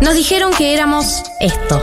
Nos dijeron que éramos esto.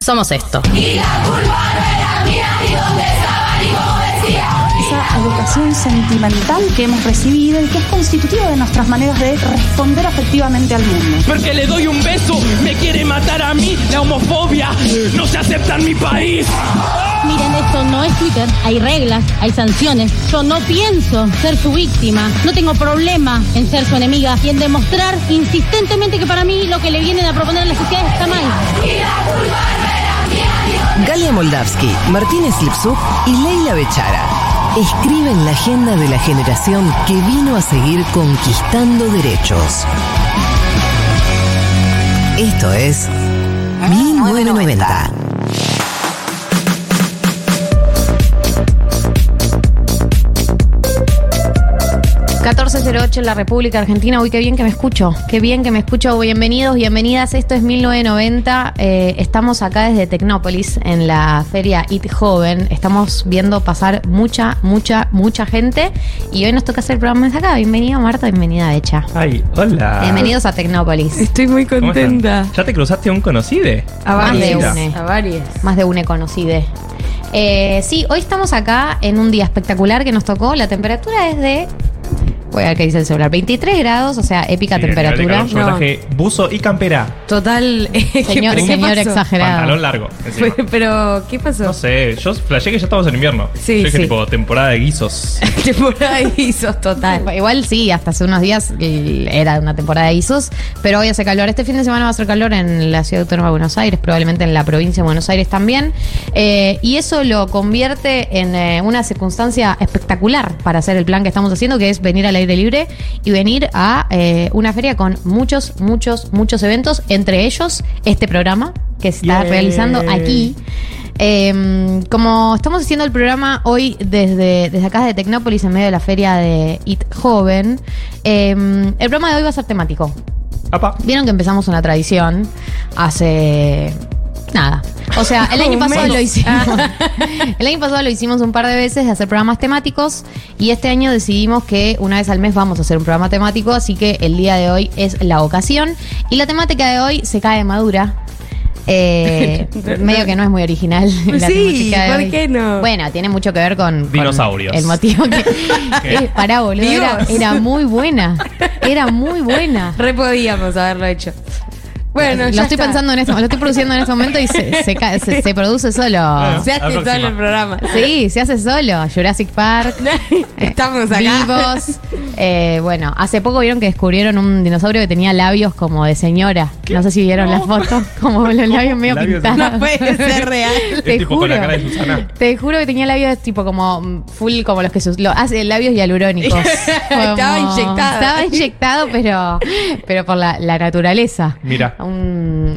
somos esto. esa educación sentimental que hemos recibido y que es constitutiva de nuestras maneras de responder afectivamente al mundo. Porque le doy un beso, me quiere matar a mí, la homofobia no se acepta en mi país. Miren, esto no es Twitter. Hay reglas, hay sanciones. Yo no pienso ser su víctima. No tengo problema en ser su enemiga y en demostrar insistentemente que para mí lo que le vienen a proponer a la sociedad está mal. Galia Moldavsky, Martínez Lipsuk y Leila Bechara escriben la agenda de la generación que vino a seguir conquistando derechos. Esto es 1990. 1408 en la República Argentina. Uy, qué bien que me escucho. Qué bien que me escucho. Bienvenidos, bienvenidas. Esto es 1990. Eh, estamos acá desde Tecnópolis en la feria IT Joven. Estamos viendo pasar mucha, mucha, mucha gente. Y hoy nos toca hacer el programa desde acá. Bienvenida Marta, bienvenida Becha. Ay, hola. Bienvenidos a Tecnópolis. Estoy muy contenta. ¿Ya te cruzaste a un conocide? A Más de une. A varias. Más de une conocide. Eh, sí, hoy estamos acá en un día espectacular que nos tocó. La temperatura es de. Voy a ver qué dice el celular. 23 grados, o sea, épica Sí, a nivel de temperatura. calor, Yo me traje buzo y campera. Total. ¿qué- Señor, qué señor pasó? exagerado. Pantalón largo. encima. Pero, ¿qué pasó? No sé, yo flashé que ya estamos en invierno. Sí, yo dije sí. tipo temporada de guisos. Temporada de guisos total. Igual sí, hasta hace unos días eh, era una temporada de ISOs, pero hoy hace calor. Este fin de semana va a hacer calor en la ciudad autónoma de Buenos Aires, probablemente en la provincia de Buenos Aires también. Eh, y eso lo convierte en eh, una circunstancia espectacular para hacer el plan que estamos haciendo, que es venir al aire libre y venir a eh, una feria con muchos, muchos, muchos eventos, entre ellos este programa que se está realizando aquí. Eh, como estamos haciendo el programa hoy desde, desde acá de Tecnópolis en medio de la feria de IT Joven, eh, el programa de hoy va a ser temático. Apa. Vieron que empezamos una tradición hace nada. O sea, el año pasado lo hicimos. El año pasado lo hicimos un par de veces de hacer programas temáticos y este año decidimos que una vez al mes vamos a hacer un programa temático, así que el día de hoy es la ocasión y la temática de hoy se cae madura. Eh, medio que no es muy original. la Sí, temática de ¿por hoy. qué no? Bueno, tiene mucho que ver con, con Dinosaurios. el motivo que. Eh, pará, boludo. Era, era muy buena. Era muy buena. Re podíamos haberlo hecho. Bueno, lo ya estoy está. pensando en esto, lo estoy produciendo en este momento y se, se, ca- se- se produce solo. Bueno. Se hace todo próxima. el programa. Sí, se hace solo. Jurassic Park. Estamos acá. Vivos. Eh, bueno, hace poco vieron que descubrieron un dinosaurio que tenía labios como de señora. No sé si vieron la foto, como los labios medio Labios de- pintados. No puede ser real. Te tipo juro. con la cara de Susana. Te juro que tenía labios tipo como mm, full como los que sus, lo, hace labios hialurónicos. Estaba inyectado. Estaba inyectado, pero, pero por la, la naturaleza. Mira. Un,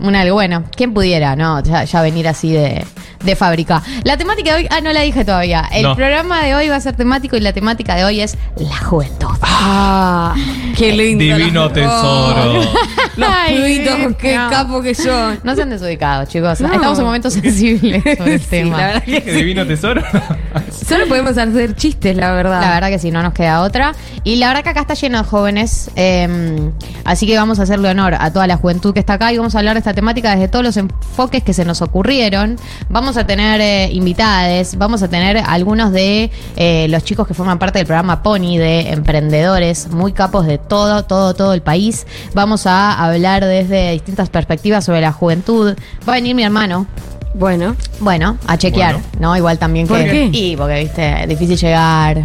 un algo bueno. ¿Quién pudiera, no? Ya, ya venir así de, de fábrica. La temática de hoy, ah, no la dije todavía. El No. programa de hoy va a ser temático y la temática de hoy es la juventud. Ah, qué lindo. Divino Los- tesoro. Los Ay, pibitos, qué no. capo que son. No sean desubicados, chicos. No. Estamos en momentos sensibles sobre el Sí, tema. la verdad que ¿Qué divino tesoro? Solo podemos hacer chistes, la verdad. La verdad que sí, no nos queda otra. Y la verdad que acá está lleno de jóvenes. eh, así que vamos a hacerle honor a toda la juventud que está acá y vamos a hablar de esta temática desde todos los enfoques que se nos ocurrieron. Vamos a tener eh, invitades, vamos a tener algunos de eh, los chicos que forman parte del programa Pony, de emprendedores muy capos de todo, todo, todo el país. Vamos a hablar desde distintas perspectivas sobre la juventud. Va a venir mi hermano. Bueno, Bueno, a chequear, Bueno. ¿no? Igual también ¿Por que. qué? Y porque, viste, difícil llegar.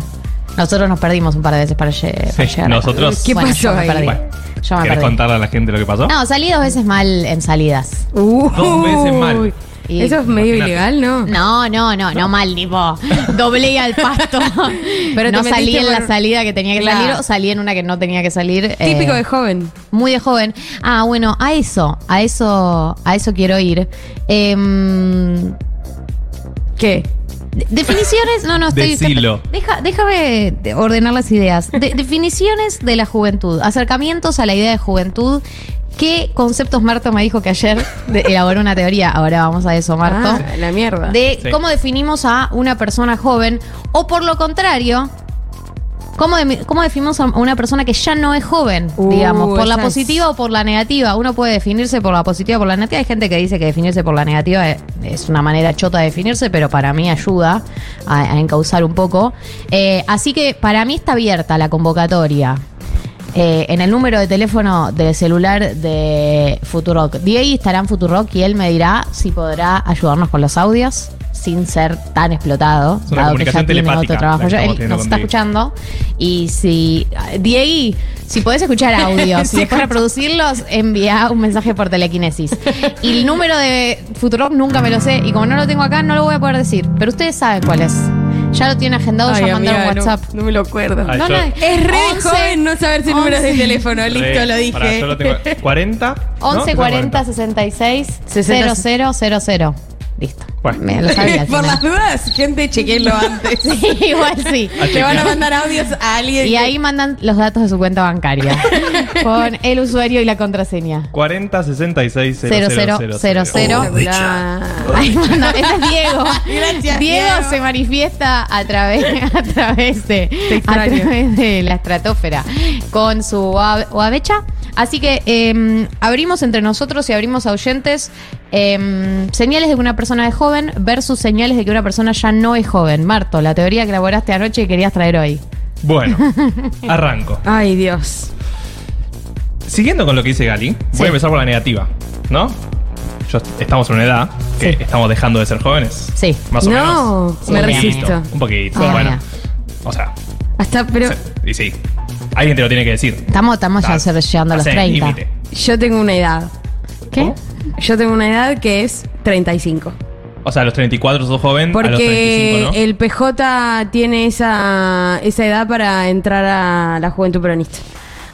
Nosotros nos perdimos un par de veces para, lle- para Sí, llegar. nosotros- ¿Qué Bueno, pasó yo me ahí? perdí. Bueno, Yo me ¿Querés perdí. contarle a la gente lo que pasó? No, salí dos veces mal en salidas. Uh, Dos veces mal. Y- Eso es medio Imagínate. ilegal, ¿no? No, no, no, no mal, tipo, doblé al pasto. Pero no salí metiste en la salida que tenía que Claro. salir o salí en una que no tenía que salir. Típico eh, de joven. Muy de joven. Ah, bueno, a eso, a eso, a eso quiero ir. Em, ¿Qué? De- definiciones, no, no, estoy. Decilo. Deja, déjame de- ordenar las ideas. De- definiciones de la juventud, acercamientos a la idea de juventud. ¿Qué conceptos Marto me dijo que ayer de- elaboró una teoría? Ahora vamos a eso, Marto. Ah, la mierda. de Sí. cómo definimos a una persona joven o por lo contrario, cómo, de- cómo definimos a una persona que ya no es joven, Uh, digamos, por la es- positiva o por la negativa. Uno puede definirse por la positiva o por la negativa. Hay gente que dice que definirse por la negativa es, es una manera chota de definirse, pero para mí ayuda a, a encauzar un poco. Eh, así que para mí está abierta la convocatoria. Eh, en el número de teléfono de celular de Futurock. Diego estará en Futurock y él me dirá si podrá ayudarnos con los audios sin ser tan explotado, Es una dado que ya tiene otro trabajo. estamos él teniendo nos está escuchando y si Diego, si podés escuchar audios y después reproducirlos, envía un mensaje por telequinesis. Y el número de Futurock nunca me lo sé y como no lo tengo acá no lo voy a poder decir, pero ustedes saben cuál es. Ya lo tienen agendado, Ay, ya mandaron amiga, WhatsApp. No, me lo acuerdo. Ay, No, yo- no, Es re 11, joven no saberse números de 11. teléfono. Listo, Re- lo dije. pará, yo lo tengo. 40. ¿no? 11 Tengo 40 66 60. 0000. Listo. Bueno. Me lo sabía. al Por las dudas, gente, chequenlo antes. Sí, igual sí. A Te van a mandar audios a alguien. Y que- ahí mandan los datos de su cuenta bancaria con el usuario y la contraseña. 40 66 Cero, cero, cero, cero. Espectacular. Ahí manda, ese es Diego. Gracias, Diego Diego. se manifiesta a través, a través de, a través de la estratosfera con su oabecha. Así que eh, abrimos entre nosotros y abrimos a oyentes eh, señales de que una persona es joven versus señales de que una persona ya no es joven. Marto, la teoría que elaboraste anoche y querías traer hoy. Bueno, arranco. Ay, Dios. Siguiendo con lo que dice Gali, Sí. voy a empezar por la negativa, ¿no? Yo, estamos en una edad que Sí. estamos dejando de ser jóvenes. Sí. Más o No, menos. me Un resisto. poquito, Un poquito, Ah, bueno. mira. O sea, Hasta, pero sí, y sí. Alguien te lo tiene que decir. Estamos, estamos ya Estás- llegando a los estás en el 30. límite. yo tengo una edad. ¿Qué? ¿Cómo? Yo tengo una edad que es 35. O sea, a los 34 sos joven, a los Porque 35 no. el PJ tiene esa, esa edad para entrar a la juventud peronista.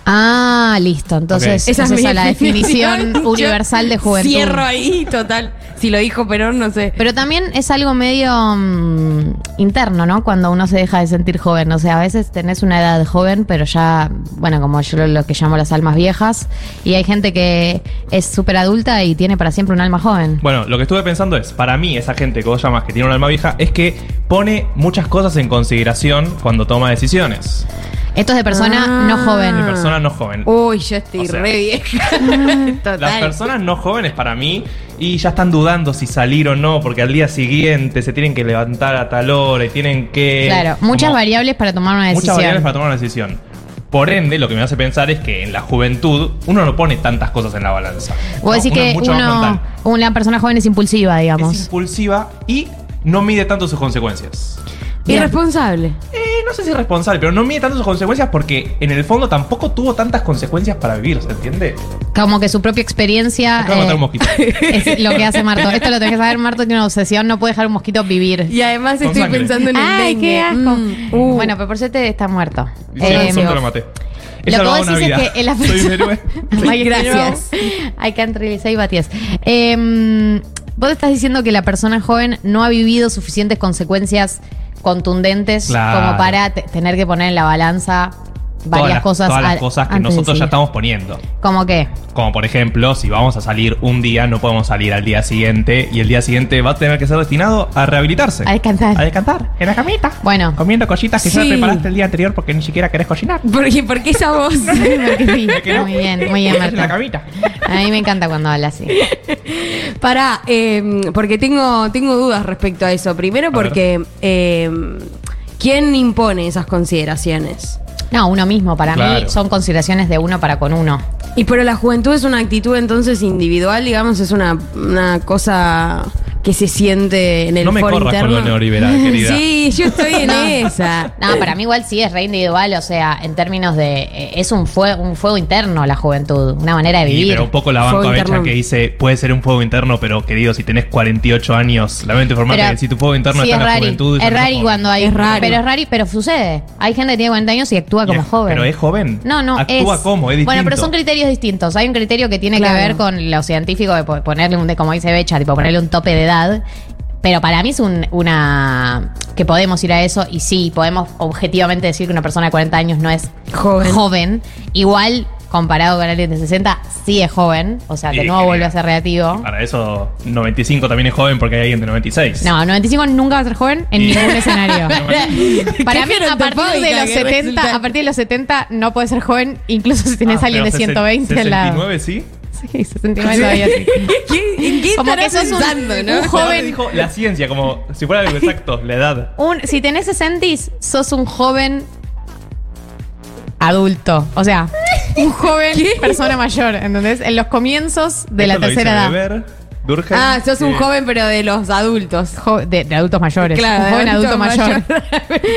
Ah, listo. Entonces, Ok. esa es mi la definición Yo universal de juventud. Cierro ahí, total. Si lo dijo Perón, no sé. Pero también es algo medio mm, interno, ¿no? Cuando uno se deja de sentir joven. O sea, a veces tenés una edad joven, pero ya, bueno, como yo lo, lo que llamo las almas viejas. Y hay gente que es súper adulta y tiene para siempre un alma joven. Bueno, lo que estuve pensando es, para mí, esa gente que vos llamas que tiene un alma vieja, es que pone muchas cosas en consideración cuando toma decisiones. Esto es de persona Ah. no joven. De persona no joven. Uy, yo estoy O sea, re vieja. total. Las personas no jóvenes para mí y ya están dudando si salir o no, porque al día siguiente se tienen que levantar a tal hora y tienen que... Claro, muchas como- variables para tomar una decisión. Muchas variables para tomar una decisión. Por ende, lo que me hace pensar es que en la juventud uno no pone tantas cosas en la balanza. Vos ¿no? decís Uno es que uno, una persona joven es impulsiva, digamos. Es impulsiva y no mide tanto sus consecuencias. Bien. Irresponsable. Eh, no sé si es responsable, pero no mide tanto sus consecuencias porque en el fondo tampoco tuvo tantas consecuencias para vivir, ¿se entiende? Como que su propia experiencia Acabo de matar eh, un mosquito. es lo que hace Marto. Esto lo tenés que saber, Marto tiene una obsesión, no puede dejar un mosquito vivir. Y además Con estoy sangre. pensando en el Ay, dengue. qué asco. Mm. Uh. Bueno, pero por suerte está muerto. Y sí, Eh, solo lo maté. He lo que salvado vos una decís vida. es que en la Soy un héroe. Ay, gracias. I can't really say but yes. Em, vos estás diciendo que la persona joven no ha vivido suficientes consecuencias contundentes Claro. como para te- tener que poner en la balanza varias todas las, cosas. todas las cosas que nosotros ya estamos poniendo. ¿Cómo qué? Como por ejemplo, si vamos a salir un día, no podemos salir al día siguiente y el día siguiente va a tener que ser destinado a rehabilitarse. A descansar. A descansar, en la camita. Bueno. Comiendo cositas que ya preparaste el día anterior porque ni siquiera querés cocinar. ¿Por qué, por qué esa voz? Porque sí. que no. Muy bien, muy bien, En la Marta. camita. A mí me encanta cuando habla así. Pará, eh, porque tengo, tengo dudas respecto a eso. Primero porque eh, ¿quién impone esas consideraciones? No, uno mismo, para mí son consideraciones de uno para con uno. Y pero la juventud es una actitud entonces individual, digamos, es una, una cosa que se siente en el No me foro corras con interno. lo neoliberal, querida. Sí, yo estoy en esa. No, para mí igual sí es re individual, o sea, en términos de... eh, es un fuego, un fuego interno la juventud, una manera de Sí, vivir. pero un poco la banco a Becha interno. que dice, puede ser un fuego interno, pero querido, si tenés 48 años, lamento informarte Pero que si tu fuego interno sí, está en es la rari. juventud... ya Es no sos rari joven. cuando hay... Es raro. Pero es rari, pero sucede. Hay gente que tiene 40 años y actúa Y como es- joven. Pero es joven. No, no, Actúa es. como, es distinto. Bueno, pero son criterios distintos. Hay un criterio que tiene Claro. que ver con lo científico de po- ponerle un, de, como dice Becha, tipo ponerle un tope de edad. Pero para mí es un- una. que podemos ir a eso y sí, podemos objetivamente decir que una persona de 40 años no es Joven. joven. Igual, comparado con alguien de 60, sí es joven. O sea, de Y nuevo que- vuelve a ser relativo. Para eso, 95 también es joven porque hay alguien de 96. No, 95 nunca va a ser joven en Y- ningún escenario. Para mí, a partir de gerontofóbica los que 70, resulta. a partir de los 70 no puede ser joven, incluso si tenés Ah, a alguien de pero 120 al lado. 69 sí. Sí, 69 todavía sí. ¿Qué- ¿En qué Como que estarás sos un- pensando, un no? Joven joven. dijo la ciencia, como si fuera algo exacto, la edad. Un, si tenés 60, sos un joven adulto. O sea, un joven persona mayor, ¿entendés? En los comienzos de la tercera edad. Weber, Durkheim, Ah, sos un eh, joven, pero de los adultos. Jo- de, de adultos mayores. Claro, un joven adulto mayor.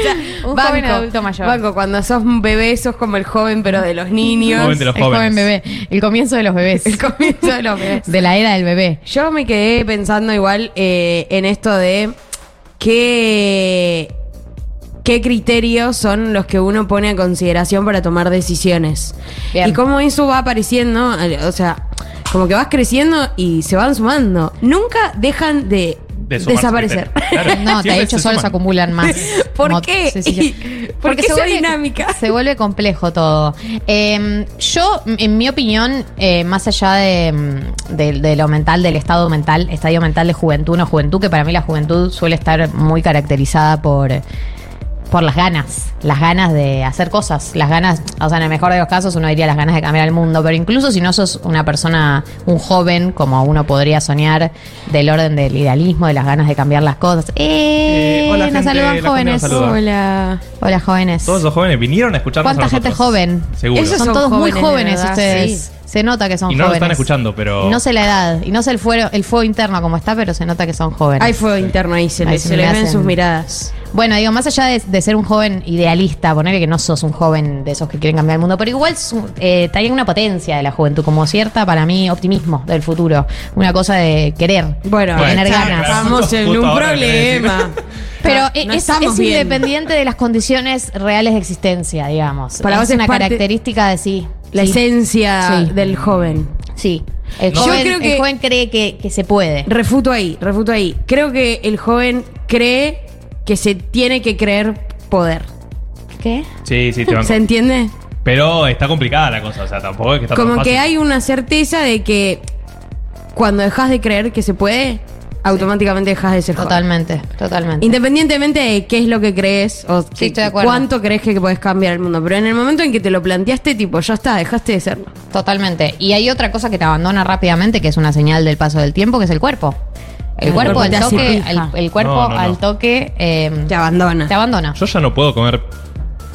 un joven adulto mayor. Banco, cuando sos un bebé, sos como el joven, pero de los niños. Joven de los el joven jóvenes. bebé. El comienzo de los bebés. El comienzo de los bebés. De la era del bebé. Yo me quedé pensando igual eh, en esto de qué, qué criterios son los que uno pone a consideración para tomar decisiones. Bien. Y cómo eso va apareciendo, o sea, como que vas creciendo y se van sumando. Nunca dejan de, desaparecer. Claro, No, de hecho solo se acumulan más. ¿Por Como- qué? sí, sí, sí. ¿Por qué se vuelve, dinámica? Se vuelve complejo todo. Eh, yo, en mi opinión, eh, más allá de, mm, de- de lo mental, del estado mental, estadio mental de juventud, no juventud, que para mí la juventud suele estar muy caracterizada por por las ganas, las ganas de hacer cosas, las ganas, o sea, en el mejor de los casos uno diría las ganas de cambiar el mundo, pero incluso si no sos una persona, un joven, como uno podría soñar, del orden del idealismo, de las ganas de cambiar las cosas. ¡Eh! Eh, hola, nos gente, saludan la gente jóvenes. Hola. Hola, jóvenes. Todos esos jóvenes vinieron a escucharnos ¿Cuánta a gente joven? Seguro. Esos Son son todos muy jóvenes, ustedes. sí. Se nota que son Y no jóvenes. están escuchando, pero- Y no sé la edad, y no sé el fuego, el fuego interno como está, pero se nota que son jóvenes. Hay fuego interno ahí, se, Ahí le, se se me le ven sus miradas. Bueno, digo, más allá de, de ser un joven idealista, ponerle que no sos un joven de esos que quieren cambiar el mundo, pero igual eh, trae una potencia de la juventud, como cierta, para mí, optimismo del futuro. Una cosa de querer, Bueno, de tener está- ganas. estamos en un problema. Pero No, es, no es- estamos es bien. independiente de las condiciones reales de existencia, digamos. Para es vos es una parte- característica de sí. La sí, esencia Sí. del joven. Sí. El, Yo joven, creo el que- joven cree que, que se puede. Refuto ahí, refuto ahí. Creo que el joven cree que se tiene que creer poder. ¿Qué? Sí, sí, te banco. ¿Se entiende? Pero está complicada la cosa, o sea, tampoco es que está tan Como fácil. que hay una certeza de que cuando dejas de creer que se puede, automáticamente dejas de ser joven. Totalmente, totalmente. Independientemente de qué es lo que crees o Sí, que- estoy de acuerdo. cuánto crees que puedes cambiar el mundo. Pero en el momento en que te lo planteaste, tipo, ya está, dejaste de serlo. Totalmente. Y hay otra cosa que te abandona rápidamente, que es una señal del paso del tiempo, que es el cuerpo. El El cuerpo cuerpo al toque, el, el cuerpo No, no, no. al toque eh, Te abandona. te abandona. Yo ya no puedo comer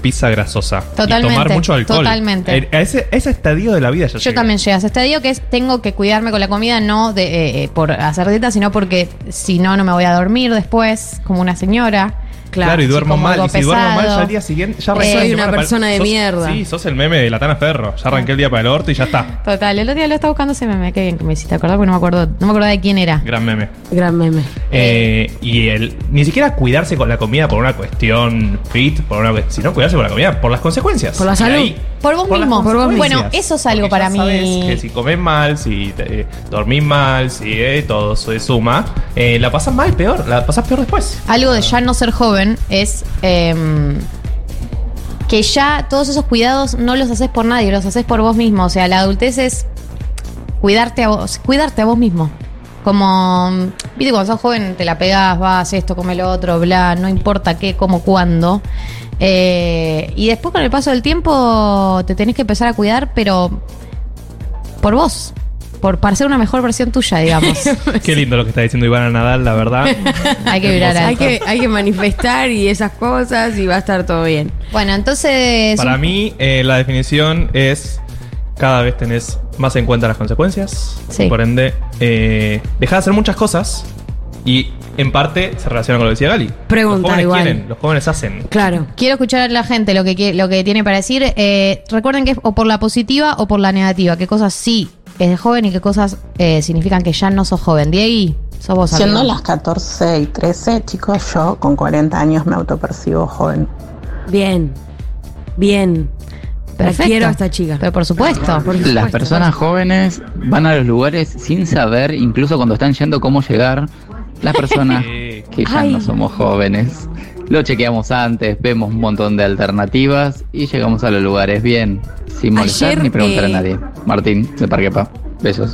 pizza grasosa. Totalmente, Y tomar mucho alcohol. totalmente. A ese, ese estadio de la vida ya Yo llegué. también llegué a ese estadio que es tengo que cuidarme con la comida, no de, eh, eh, por hacer dieta, sino porque si no, no me voy a dormir después, como una señora. Claro, y duermo mal. Y si duermo mal, pesado. ya al día siguiente. Ya arranqué soy una persona de sos- mierda. Sí, sos el meme de la Tana Ferro. Ya arranqué el día para el orto y ya está. Total, el otro día lo estaba buscando ese meme, qué bien que me hiciste acordar, porque no me acuerdo, no me acuerdo de quién era. Gran meme. Gran meme. Eh, y el ni siquiera cuidarse con la comida por una cuestión fit, por una cuestión, sino cuidarse con la comida por las consecuencias. Por la salud. ahí- Por vos mismo. por vos mismo. Bueno, eso es algo Porque para ya mí. sabes que si comes mal, si te, eh, dormís mal, si eh, todo se suma, eh, la pasas mal, peor, la pasas peor después. Algo de ya no ser joven es em, que ya todos esos cuidados no los haces por nadie, los haces por vos mismo. O sea, la adultez es cuidarte a vos, cuidarte a vos mismo. Como, viste, cuando sos joven te la pegás, vas, esto, come lo otro, bla, no importa qué, cómo, cuándo. Eh, y después con el paso del tiempo te tenés que empezar a cuidar, pero por vos, por, para ser una mejor versión tuya, digamos. Qué lindo lo que está diciendo Ivana Nadal, la verdad. Hay que vibrar Hay que, hay que manifestar y esas cosas y va a estar todo bien. Bueno, entonces. Para mí, eh, la definición es cada vez tenés más en cuenta las consecuencias. Sí. Por ende, eh, dejá de hacer muchas cosas Y en parte se relaciona con lo que decía Gali. Pregunta los jóvenes igual. quieren, los jóvenes hacen. Claro. Quiero escuchar a la gente lo que, lo que tiene para decir. Eh, recuerden que es o por la positiva o por la negativa. ¿Qué cosas sí es de joven y qué cosas eh, significan que ya no sos joven? Diego, sos vos Siendo amigo. las 14 y 13, chicos, yo con 40 años me autopercibo joven. Bien. Bien. Perfecto. Quiero a esta chica. Pero por supuesto. Por supuesto. Las personas jóvenes van a los lugares sin saber, incluso cuando están yendo, cómo llegar. Las personas que ya Ay. no somos jóvenes. Lo chequeamos antes, vemos un montón de alternativas y llegamos a los lugares bien, sin molestar Ayer, ni preguntar eh, a nadie. Martín, de Parquepa. Besos.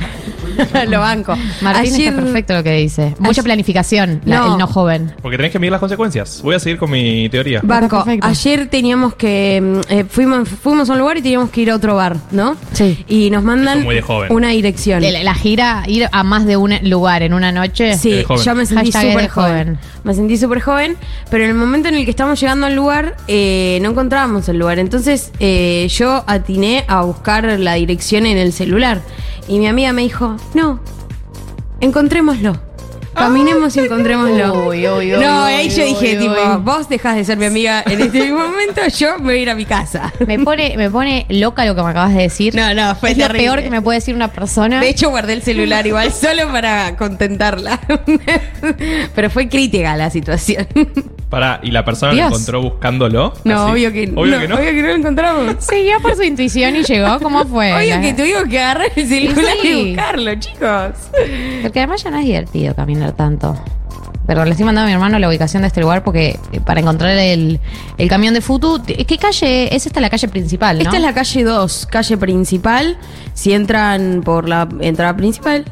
Lo banco. Martín Ayer- está perfecto lo que dice. Mucha Ayer- planificación, la- No. el no joven. Porque tenés que medir las consecuencias. Voy a seguir con mi teoría. Barco, perfecto. ayer teníamos que. mm, eh, fuimos, fuimos a un lugar y teníamos que ir a otro bar, ¿no? Sí. Y nos mandan muy de joven. una dirección. La, la gira, ir a más de un lugar en una noche. Sí, de joven. yo me sentí súper joven. joven. Me sentí súper joven, pero en el momento en el que estamos llegando al lugar, eh, no encontrábamos el lugar. Entonces eh, yo atiné a buscar la dirección en el celular. Y mi amiga me dijo, no, encontrémoslo. Caminemos y encontrémoslo. Uy, uy, uy, no, ahí yo dije, tipo, vos dejás de ser mi amiga en este momento, yo me voy a ir a mi casa. Me pone, me pone loca lo que me acabas de decir. No, no, fue es lo peor que me puede decir una persona. De hecho, guardé el celular igual solo para contentarla. Pero fue crítica la situación. Pará, ¿y la persona Dios. lo encontró buscándolo? No, Así. obvio que, Obvio no, que no. Obvio que no lo encontramos. Seguía por su intuición y llegó. ¿Cómo fue? Obvio La- que tuvimos que agarrar el celular Sí. y buscarlo, chicos. Porque además ya no es divertido caminar tanto. Pero le estoy mandando a mi hermano la ubicación de este lugar porque eh, para encontrar el, el camión de Futu. ¿Qué calle? Es esta la calle principal, ¿no? Esta es la calle 2, calle principal. Si entran por la entrada principal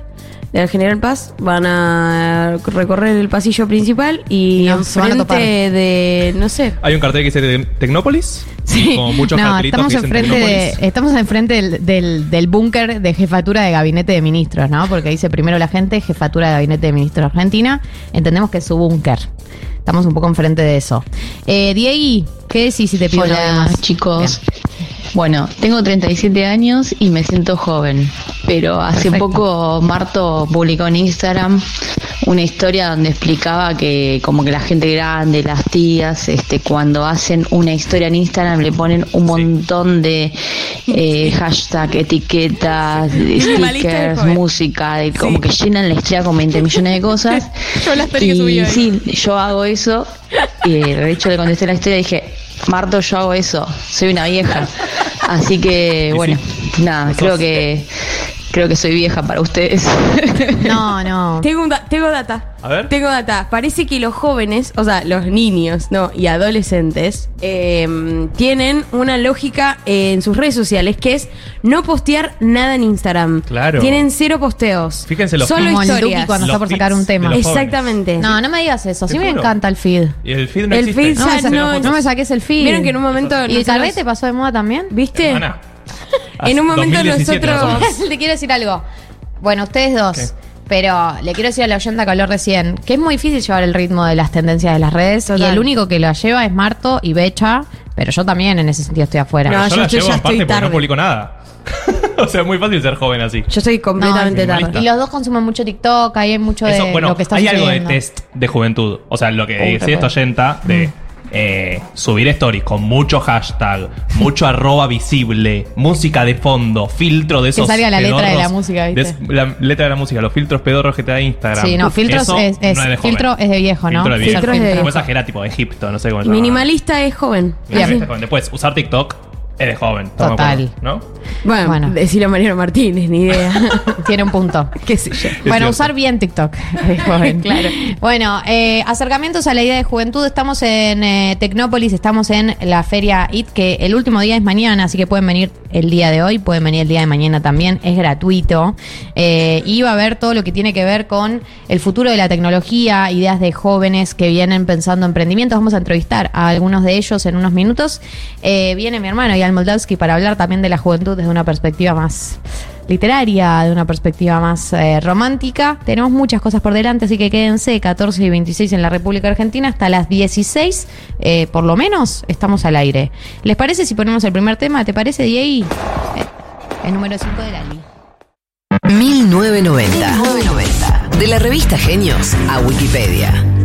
del General Paz, van a recorrer el pasillo principal y a enfrente de, no sé, Hay un cartel que dice Te- Tecnópolis. Sí. Como muchos no, cartelitos estamos que dicen enfrente de, estamos enfrente del, del, del búnker de jefatura de gabinete de ministros, ¿no? Porque dice primero la gente, jefatura de gabinete de ministros de Argentina. Entendemos que es su búnker. Estamos un poco enfrente de eso. Eh, Diegui, ¿qué decís si te pido Hola más? chicos. Bueno, tengo 37 años y me siento joven, pero hace Perfecto. poco Marto publicó en Instagram una historia donde explicaba que como que la gente grande, las tías, este, cuando hacen una historia en Instagram le ponen un montón de eh, hashtag, etiquetas, de stickers, música, de- como que llenan la historia con 20 millones de cosas. Yo la historia que subí y hoy. sí, yo hago eso. Y de hecho le contesté la historia y dije, Marto, yo hago eso, soy una vieja. Así que, bueno, nada, creo que creo que soy vieja para ustedes. No, no. Tengo, un da- tengo data. A ver. Tengo data. Parece que los jóvenes, o sea, los niños, ¿no? Y adolescentes, eh, tienen una lógica eh, en sus redes sociales que es no postear nada en Instagram. Claro. Tienen cero posteos. Fíjense los Solo Como el historias. Cuando Los está por sacar feeds un tema. de los jóvenes. Exactamente. No, no me digas eso. Sí Te me juro. encanta el feed. Y el feed no El existe. feed No, me, sa- no- no me saques el feed. Vieron que en un momento ¿Y el nosotros- carrete pasó de moda también? ¿Viste? Hermana. En un momento 2017 más o nosotros-. Le quiero decir algo. Bueno, ustedes dos. ¿Qué? Pero le quiero decir a la oyenta que habló recién que es muy difícil llevar el ritmo de las tendencias de las redes. Total. Y el único que lo lleva es Marto y Becha. Pero yo también en ese sentido estoy afuera. No, yo, yo la estoy- llevo ya en parte porque no publico nada. o sea, es muy fácil ser joven así. Yo soy completamente No, tarde. Y los dos consumen mucho TikTok, ahí hay mucho de bueno, lo que está hay algo de test de juventud. O sea, lo que decía esta oyenta de eh, subir stories con mucho hashtag, mucho arroba visible, música de fondo, filtro de esos. salga la letra de la música, ¿viste? de la letra de la música, los filtros pedorros que te da Instagram. Sí, no, filtros Eso es, es- no de joven. filtro es de viejo, ¿no? Filtro de Filtro viejo. es de tipo Egipto, no sé cómo se llama. minimalista es joven. Minimalista es joven. Después, usar TikTok es de joven. Total. acuerdo, ¿No? Bueno, Bueno. decirlo a Mariano Martínez, ni idea. Tiene un punto. ¿Qué sé yo? Bueno, usar bien TikTok. es joven. Claro. Bueno, eh, acercamientos a la idea de juventud. Estamos en eh, Tecnópolis, estamos en la feria IT, que el último día es mañana, así que pueden venir el día de hoy, pueden venir el día de mañana también, es gratuito. Eh, y va a ver todo lo que tiene que ver con el futuro de la tecnología, ideas de jóvenes que vienen pensando emprendimientos. Vamos a entrevistar a algunos de ellos en unos minutos. Eh, viene mi hermano Ian Moldavsky para hablar también de la juventud desde una perspectiva más literaria, de una perspectiva más eh, romántica. Tenemos muchas cosas por delante, así que quédense 14 y 26 en la República Argentina hasta las 16, eh, por lo menos, estamos al aire. ¿Les parece si ponemos el primer tema? ¿Te parece, Diego? Eh, el número 5 de Lali. 1990. De la revista Genios a Wikipedia.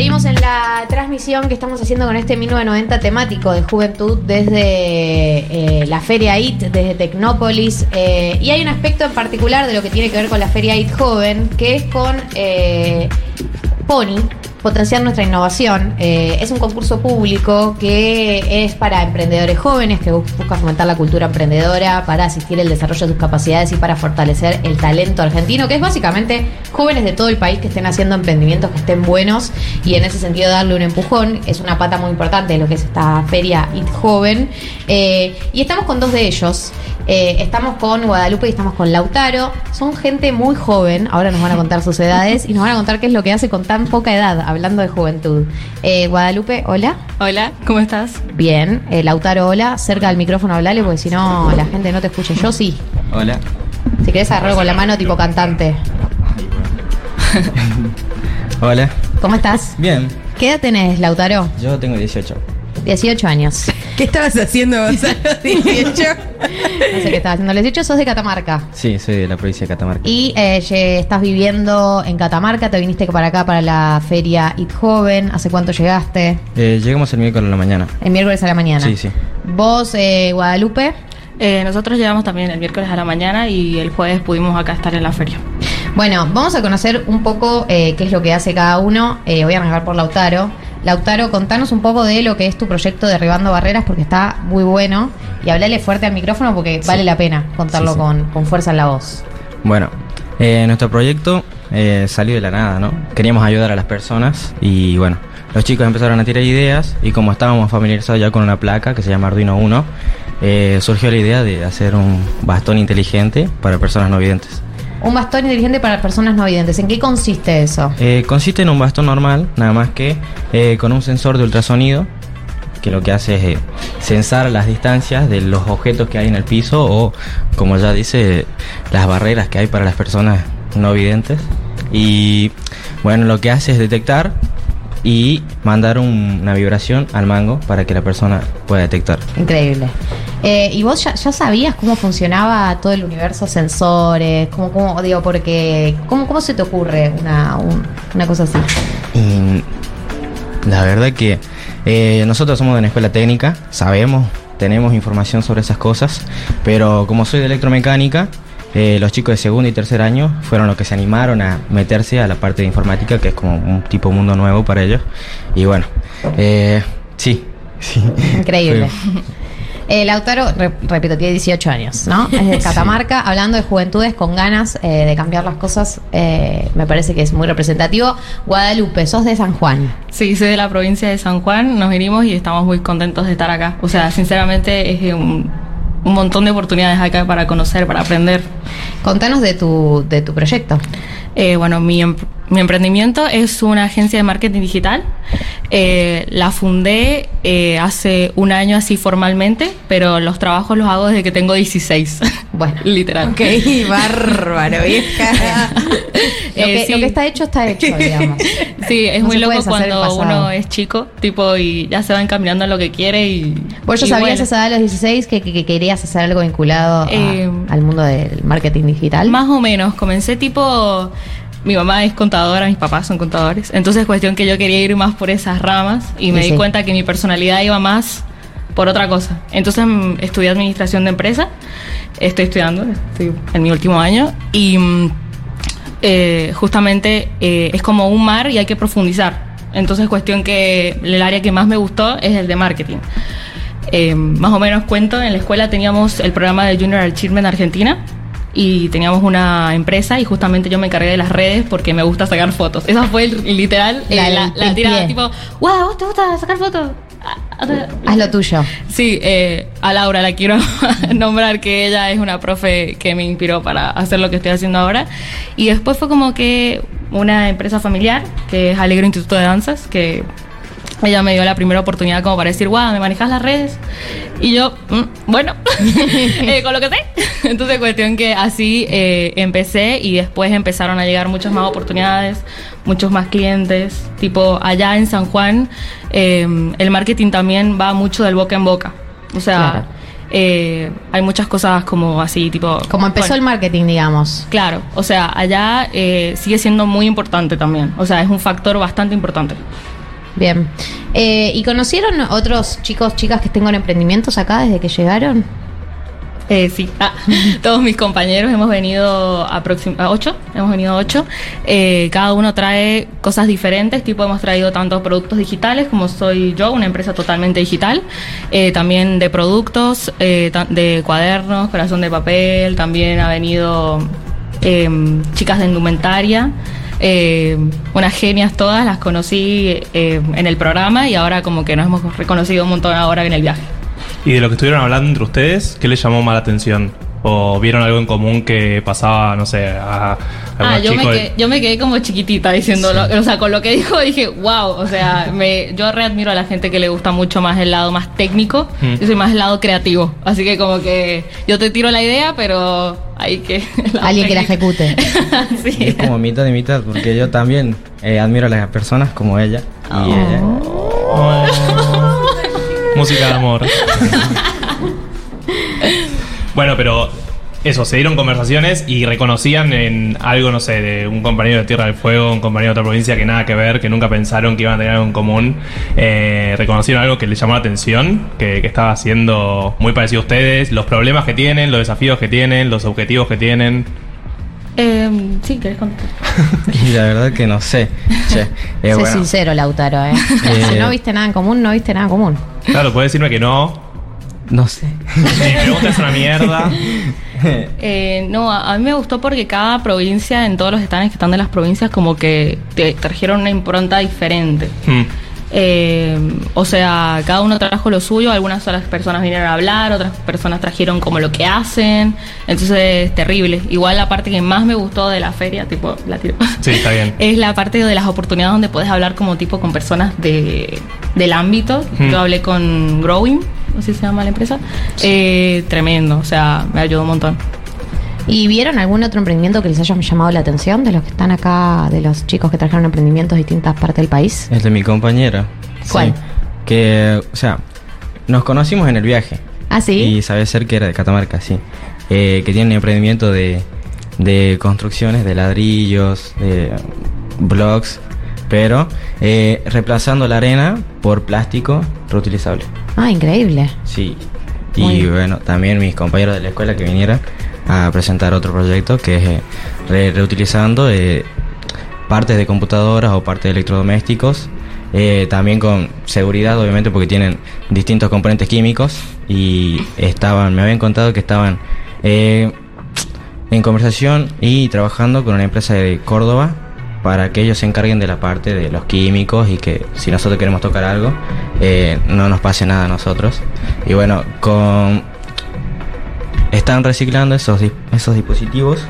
Seguimos en la transmisión que estamos haciendo con este 1990 temático de juventud desde eh, la Feria IT, desde Tecnópolis. eh, y hay un aspecto en particular de lo que tiene que ver con la Feria IT Joven, que es con eh, Pony, potenciar nuestra innovación. Eh, es un concurso público que es para emprendedores jóvenes que bus- busca fomentar la cultura emprendedora, para asistir al desarrollo de sus capacidades y para fortalecer el talento argentino, que es básicamente jóvenes de todo el país que estén haciendo emprendimientos que estén buenos y en ese sentido darle un empujón. Es una pata muy importante de lo que es esta feria IT Joven. Eh, y estamos con dos de ellos. Eh, estamos con Guadalupe y estamos con Lautaro. Son gente muy joven. Ahora nos van a contar sus edades y nos van a contar qué es lo que hace con tan poca edad, hablando de juventud. Eh, Guadalupe, hola. Hola, ¿cómo estás? Bien. Eh, Lautaro, hola. Cerca del micrófono hablale porque si no la gente no te escucha. Yo sí. Hola. Si querés agarrarlo con la mano tipo cantante. Hola. ¿Cómo estás? Bien. ¿Qué edad tenés, Lautaro? Yo tengo 18. 18 años. ¿Qué estabas haciendo vos a los 18? No sé qué estás haciendo. Les 18 sos de Catamarca. Sí, soy de la provincia de Catamarca. Y eh, estás viviendo en Catamarca, te viniste para acá para la feria IT Joven. ¿Hace cuánto llegaste? Eh, llegamos el miércoles a la mañana. El miércoles a la mañana. Sí, sí. ¿Vos, eh, Guadalupe? Eh, nosotros llegamos también el miércoles a la mañana y el jueves pudimos acá estar en la feria. Bueno, vamos a conocer un poco eh, qué es lo que hace cada uno. Eh, voy a arrancar por Lautaro. Lautaro, contanos un poco de lo que es tu proyecto Derribando Barreras porque está muy bueno. Y hablale fuerte al micrófono porque vale la pena contarlo Sí, sí. Con, con fuerza en la voz. Bueno, eh, nuestro proyecto eh, salió de la nada, ¿no? Queríamos ayudar a las personas y bueno, los chicos empezaron a tirar ideas y como estábamos familiarizados ya con una placa que se llama Arduino 1, eh, surgió la idea de hacer un bastón inteligente para personas no videntes. Un bastón inteligente para personas no videntes. ¿En qué consiste eso? Eh, consiste en un bastón normal, nada más que eh, con un sensor de ultrasonido, que lo que hace es eh, censar las distancias de los objetos que hay en el piso o, como ya dice, las barreras que hay para las personas no videntes. Y bueno, lo que hace es detectar y mandar un- una vibración al mango para que la persona pueda detectar. Increíble. Eh, ¿Y vos ya, ya sabías cómo funcionaba todo el universo sensores? ¿Cómo, cómo digo, porque, ¿cómo, cómo se te ocurre una, un- una cosa así? Y la verdad que eh, nosotros somos de una escuela técnica, sabemos, tenemos información sobre esas cosas, pero como soy de electromecánica, eh, los chicos de segundo y tercer año fueron los que se animaron a meterse a la parte de informática, que es como un tipo mundo nuevo para ellos. Y bueno, eh, sí, sí. Increíble. Fue- Eh, Lautaro, re- repito, tiene 18 años, ¿no? Es de Catamarca, hablando de juventudes con ganas eh, de cambiar las cosas, eh, me parece que es muy representativo. Guadalupe, sos de San Juan. Sí, soy de la provincia de San Juan, nos vinimos y estamos muy contentos de estar acá. O sea, sinceramente es un, un montón de oportunidades acá para conocer, para aprender. Contanos de tu, de tu proyecto. Eh, bueno, mi, em- mi emprendimiento es una agencia de marketing digital. Eh, la fundé eh, hace un año así formalmente, pero los trabajos los hago desde que tengo 16. Bueno, literal. Ok, bárbaro, vieja. Lo, que, lo que está hecho, está hecho, digamos. Sí, es No muy loco cuando uno es chico, tipo, y ya se va encaminando a lo que quiere y... ¿Vos ya sabías bueno. esa edad de los 16 que, que- que querías hacer algo vinculado a- Eh, al mundo del marketing digital? Más o menos, comencé tipo... Mi mamá es contadora, mis papás son contadores. Entonces, cuestión que yo quería ir más por esas ramas y me Sí, di sí. cuenta que mi personalidad iba más por otra cosa. Entonces, mm, estudié administración de empresa. Estoy estudiando, estoy en mi último año. Y mm, eh, justamente eh, es como un mar y hay que profundizar. Entonces, cuestión que el área que más me gustó es el de marketing. Eh, más o menos cuento, en la escuela teníamos el programa de Junior Achievement Argentina y teníamos una empresa y justamente yo me encargué de las redes porque me gusta sacar fotos. Esa fue el- literal eh, La- el tirada, tipo, wow, ¿vos te gusta sacar fotos? Haz lo tuyo. Sí, eh, a Laura la quiero nombrar, que ella es una profe que me inspiró para hacer lo que estoy haciendo ahora. Y después fue como que una empresa familiar, que es Alegro Instituto de Danzas, que ella me dio la primera oportunidad como para decir, wow, ¿me manejas las redes? Y yo, "Mm, bueno, eh, con lo que sé. Entonces, cuestión que así eh, empecé y después empezaron a llegar muchas más oportunidades, muchos más clientes. Tipo, allá en San Juan, eh, el marketing también va mucho del boca en boca. O sea, Claro. eh, hay muchas cosas como así, tipo... Como empezó el marketing, digamos. Claro, o sea, allá eh, sigue siendo muy importante también. O sea, es un factor bastante importante. Bien. Eh, ¿Y conocieron otros chicos, chicas que tengan emprendimientos acá desde que llegaron? Eh, sí, Ah, todos mis compañeros hemos venido a ocho, hemos venido a ocho. Eh, cada uno trae cosas diferentes, tipo hemos traído tanto productos digitales como soy yo, una empresa totalmente digital, eh, también de productos, eh, de cuadernos, corazón de papel, también ha venido em, chicas de indumentaria. Eh, unas genias todas, las conocí eh, en el programa y ahora como que nos hemos reconocido un montón ahora en el viaje. Y de lo que estuvieron hablando entre ustedes, ¿qué les llamó más la atención? ¿O vieron algo en común que pasaba, no sé, a, a Ah, yo me, quedé, yo me quedé como chiquitita diciéndolo. O sea, con lo que dijo dije, wow. O sea, me, yo readmiro a la gente que le gusta mucho más el lado más técnico. Mm. Yo soy más el lado creativo. Así que como que yo te tiro la idea, pero hay que... Alguien que la ejecute. Y es como mitad y mitad, porque yo también eh, admiro a las personas como ella. Y ella. Música de amor. Bueno, pero eso, se dieron conversaciones y reconocían en algo, no sé, de un compañero de Tierra del Fuego, un compañero de otra provincia que nada que ver, que nunca pensaron que iban a tener algo en común. Eh, reconocieron algo que les llamó la atención, que, que estaba haciendo muy parecido a ustedes, los problemas que tienen, los desafíos que tienen, los objetivos que tienen. Eh, sí, ¿querés contar? Y la verdad que no sé. Che, eh, sé bueno, sincero, Lautaro, ¿eh? Eh, si no viste nada en común, no viste nada en común. Claro, puedes decirme que no. No sé. Mi pregunta es una mierda. Eh, no, a, a mí me gustó porque cada provincia, en todos los estados que están de las provincias, como que te trajeron una impronta diferente. Hmm. Eh, o sea, cada uno trajo lo suyo, algunas otras personas vinieron a hablar, otras personas trajeron como lo que hacen, entonces terrible. Igual la parte que más me gustó de la feria, tipo, la tiro, Sí, está bien. es la parte de las oportunidades donde puedes hablar como tipo con personas de, del ámbito. Hmm. Yo hablé con Growing, no sé si se llama la empresa, Eh, tremendo, o sea, me ayudó un montón. ¿Y vieron algún otro emprendimiento que les haya llamado la atención de los que están acá, de los chicos que trajeron emprendimientos de distintas partes del país? Es de mi compañera. ¿Cuál? Sí. Que, o sea, nos conocimos en el viaje. ¿Ah, sí? Y sabe ser que era de Catamarca, sí. Eh, que tiene un emprendimiento de, de construcciones, de ladrillos, de blocks, pero eh, reemplazando la arena por plástico reutilizable. Ah, increíble. Sí. Y bueno, también mis compañeros de la escuela que vinieron a presentar otro proyecto que es eh, re- reutilizando eh, partes de computadoras o partes de electrodomésticos. también con seguridad, obviamente, porque tienen distintos componentes químicos. Y estaban, me habían contado que estaban en conversación y trabajando con una empresa de Córdoba para que ellos se encarguen de la parte de los químicos y que si nosotros queremos tocar algo, eh, no nos pase nada a nosotros. Y bueno, con están reciclando esos, esos dispositivos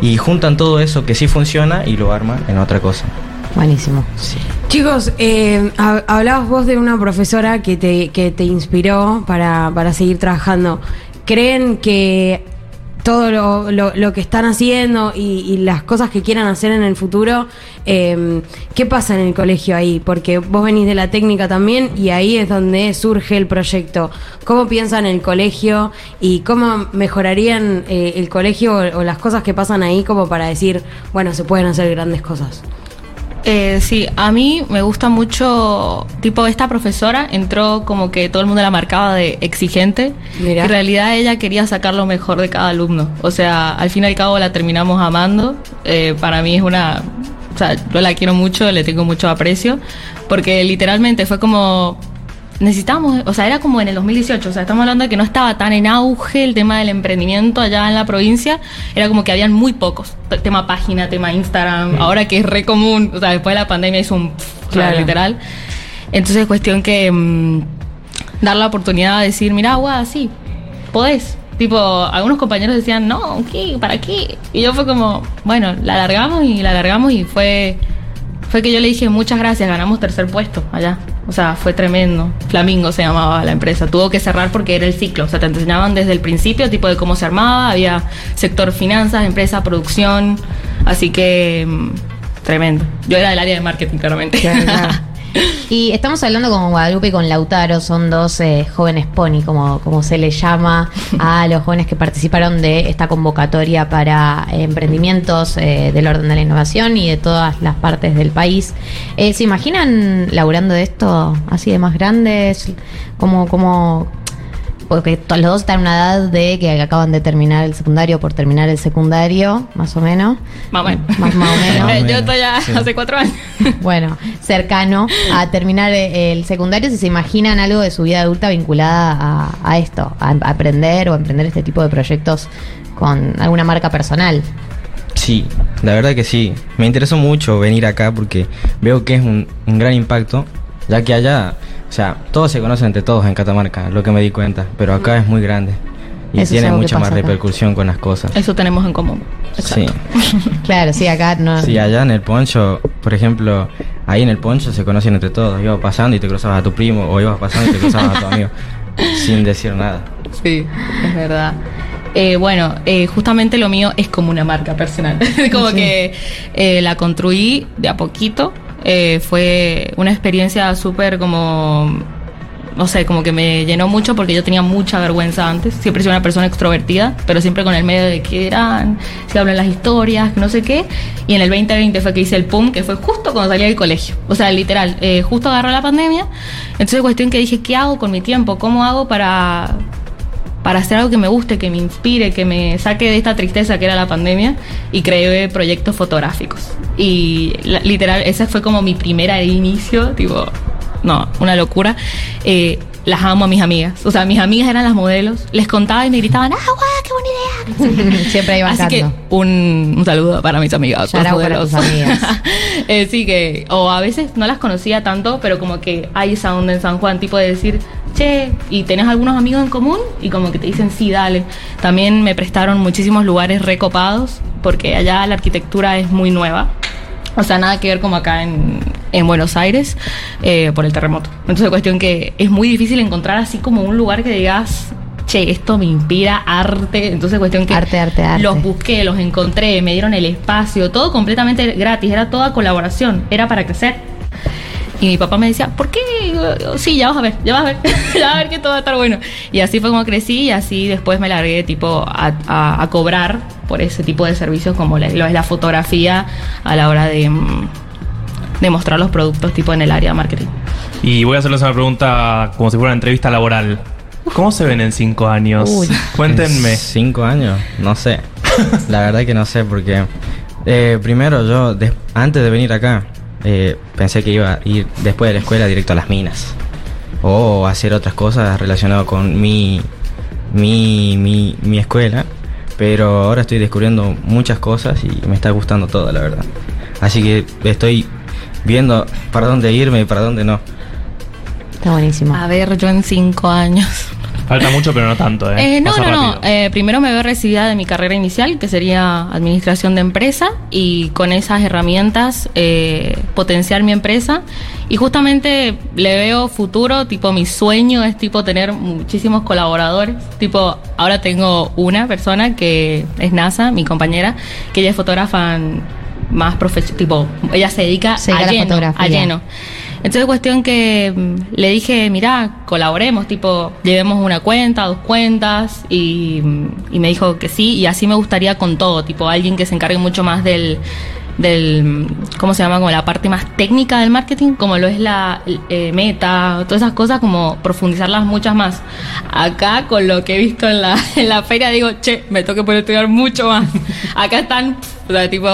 y juntan todo eso que sí funciona y lo arman en otra cosa. Buenísimo. Chicos, eh, hab- hablabas vos de una profesora que te, que te inspiró para, para seguir trabajando. ¿Creen que todo lo, lo- lo que están haciendo y, y las cosas que quieran hacer en el futuro, eh, ¿qué pasa en el colegio ahí? Porque vos venís de la técnica también y ahí es donde surge el proyecto. ¿Cómo piensan el colegio y cómo mejorarían eh, el colegio o, o las cosas que pasan ahí como para decir, bueno, se pueden hacer grandes cosas? Eh, sí, a mí me gusta mucho, tipo, esta profesora entró como que todo el mundo la marcaba de exigente. Mira. En realidad ella quería sacar lo mejor de cada alumno. O sea, al fin y al cabo la terminamos amando. Eh, para mí es una... O sea, yo la quiero mucho, le tengo mucho aprecio, porque literalmente fue como... Necesitamos, o sea, era como en el 2018, o sea, estamos hablando de que no estaba tan en auge el tema del emprendimiento allá en la provincia, era como que habían muy pocos, tema página, tema Instagram, ahora que es re común, o sea, después de la pandemia hizo un, pf, o sea, Claro. literal. Entonces, cuestión que mm, dar la oportunidad de decir, mira, guau, sí, podés. Tipo, algunos compañeros decían, no, ¿qué? ¿Para qué? Y yo fue como, bueno, la alargamos y la alargamos y fue, fue que yo le dije, muchas gracias, ganamos tercer puesto allá. O sea, fue tremendo. Flamingo se llamaba la empresa. Tuvo que cerrar porque era el ciclo. O sea, te enseñaban desde el principio, tipo de cómo se armaba. Había sector finanzas, empresa, producción. Así que, mm, tremendo. Yo era del área de marketing, claramente. Y estamos hablando con Guadalupe y con Lautaro, son dos eh, jóvenes pony, como, como se les llama a los jóvenes que participaron de esta convocatoria para emprendimientos eh, del orden de la innovación y de todas las partes del país. Eh, ¿Se imaginan laburando de esto así de más grandes? ¿Cómo, cómo, porque los dos están en una edad de que acaban de terminar el secundario por terminar el secundario, más o menos. Más o menos. Más, más o menos. Eh, Yo estoy ya hace cuatro años. Bueno, cercano a terminar eh, el secundario, si se imaginan algo de su vida adulta vinculada a, a esto, a, a aprender o emprender este tipo de proyectos con alguna marca personal. Sí, la verdad que sí. Me interesó mucho venir acá porque veo que es un, un gran impacto, ya que allá, o sea, todos se conocen entre todos en Catamarca, lo que me di cuenta, pero acá es muy grande y Eso tiene mucha más acá. repercusión con las cosas. Eso tenemos en común. Sí. Claro, sí, acá no. Sí, allá en el poncho, por ejemplo, ahí en el poncho se conocen entre todos. Ibas pasando y te cruzabas a tu primo, o ibas pasando y te cruzabas a tu amigo, sin decir nada. Sí, es verdad. Eh, bueno, eh, justamente lo mío es como una marca personal. como Sí. que eh, la construí de a poquito. Eh, fue una experiencia súper como, no sé, como que me llenó mucho porque yo tenía mucha vergüenza antes. Siempre sido una persona extrovertida, pero siempre con el medio de que eran, si hablan las historias, no sé qué. Y en el 2020 fue que hice el PUM, que fue justo cuando salí del colegio. O sea, literal, eh, justo agarró la pandemia. Entonces, cuestión que dije, ¿qué hago con mi tiempo? ¿Cómo hago para para hacer algo que me guste, que me inspire, que me saque de esta tristeza que era la pandemia y creé proyectos fotográficos. Y la- literal, ese fue como mi primera inicio, tipo, no, una locura. Eh, las amo a mis amigas. O sea, mis amigas eran las modelos. Les contaba y me gritaban, ¡ah, guau, qué buena idea! Siempre ahí Así que un, un saludo para mis amigas. Para tus amigas. Eh, sí que, o a veces no las conocía tanto, pero como que hay esa onda en San Juan, tipo de decir, che, y tenés algunos amigos en común, y como que te dicen, sí, dale. También me prestaron muchísimos lugares recopados, porque allá la arquitectura es muy nueva. O sea, nada que ver como acá en, en Buenos Aires eh, por el terremoto. Entonces, cuestión que es muy difícil encontrar así como un lugar que digas, che, esto me inspira arte. Entonces, cuestión que Arte, arte, arte. los busqué, los encontré, me dieron el espacio, todo completamente gratis, era toda colaboración, era para crecer. Y mi papá me decía, ¿por qué? Sí, ya vas a ver, ya vas a ver, ya vas a ver que todo va a estar bueno. Y así fue como crecí y así después me largué tipo a, a- a cobrar por ese tipo de servicios como la- lo es la fotografía a la hora de, mm, de mostrar los productos tipo en el área de marketing. Y voy a hacerles una pregunta como si fuera una entrevista laboral. ¿Cómo se ven en cinco años? Uy. Cuéntenme. En Cinco años, no sé. La verdad que no sé porque eh, primero yo antes de venir acá eh, pensé que iba a ir después de la escuela directo a las minas o hacer otras cosas relacionadas con mi mi, mi mi escuela, pero ahora estoy descubriendo muchas cosas y me está gustando todo, la verdad. Así que estoy viendo para dónde irme y para dónde no. Está buenísimo. A ver, yo en cinco años. Falta mucho, pero no tanto, ¿eh? Eh, no, Pasa no, no. Eh, primero me veo recibida de mi carrera inicial, que sería administración de empresa, y con esas herramientas eh, potenciar mi empresa. Y justamente le veo futuro, tipo mi sueño es tipo tener muchísimos colaboradores. Tipo, ahora tengo una persona que es NASA, mi compañera, que ella es fotógrafa más profesional, tipo, ella se dedica, Se dedica a a, la lleno, fotografía. a lleno. Entonces cuestión que mm, le dije, mira, colaboremos, tipo, llevemos una cuenta, dos cuentas, y, mm, y me dijo que sí, y así me gustaría con todo, tipo, alguien que se encargue mucho más del, del, ¿cómo se llama? Como la parte más técnica del marketing, como lo es la eh, meta, todas esas cosas, como profundizarlas muchas más. Acá, con lo que he visto en la, en la feria, digo, che, me toca poder estudiar mucho más. Acá están, o sea, tipo,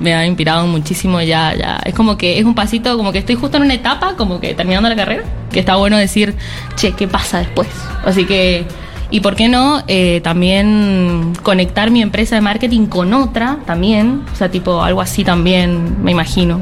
me ha inspirado muchísimo ya, ya. Es como que es un pasito, como que estoy justo en una etapa, como que terminando la carrera, que está bueno decir, che, ¿qué pasa después? Así que, y por qué no, eh, también conectar mi empresa de marketing con otra también, o sea, tipo, algo así también, me imagino.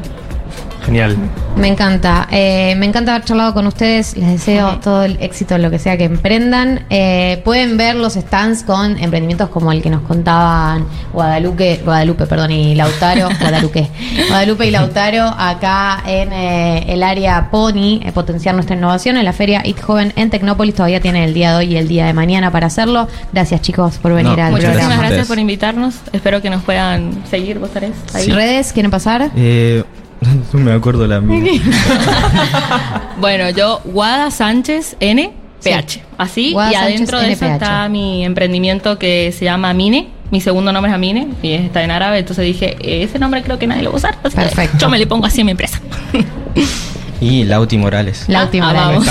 Genial. Me encanta, eh, me encanta haber charlado con ustedes. Les deseo todo el éxito en lo que sea que emprendan. Eh, pueden ver los stands con emprendimientos como el que nos contaban Guadalupe, Guadalupe, perdón, y Lautaro, Guadalupe, Guadalupe y Lautaro acá en eh, el área Pony, eh, potenciar nuestra innovación en la feria IT Joven en Tecnópolis. Todavía tienen el día de hoy y el día de mañana para hacerlo. Gracias chicos por venir No, al muchas programa. Muchísimas gracias por invitarnos. Espero que nos puedan seguir, vos estarés ahí. ¿Redes quieren pasar? Eh, No me acuerdo la mía. Bueno, yo, Guada Sánchez N, PH. Así, Guada y Sánchez adentro de eso NPH. está mi emprendimiento que se llama Mine. Mi segundo nombre es Amine y está en árabe, entonces dije, "Eh, ese nombre creo que nadie lo va a usar. así que Perfecto. yo me le pongo así a mi empresa. Y Lauti Morales. Lauti Ah, Morales.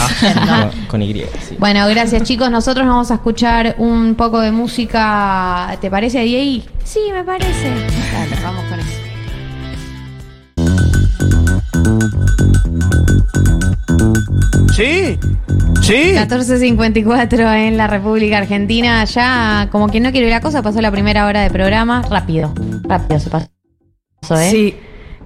vamos. Con, con Y. sí. Bueno, gracias chicos. Nosotros vamos a escuchar un poco de música. ¿Te parece ahí? Sí, me parece. Dale, vamos con Sí, sí. 14.54 en la República Argentina. Ya, como que no quiero ir a cosa, pasó la primera hora de programa. Rápido, rápido se pasó, ¿eh? Sí.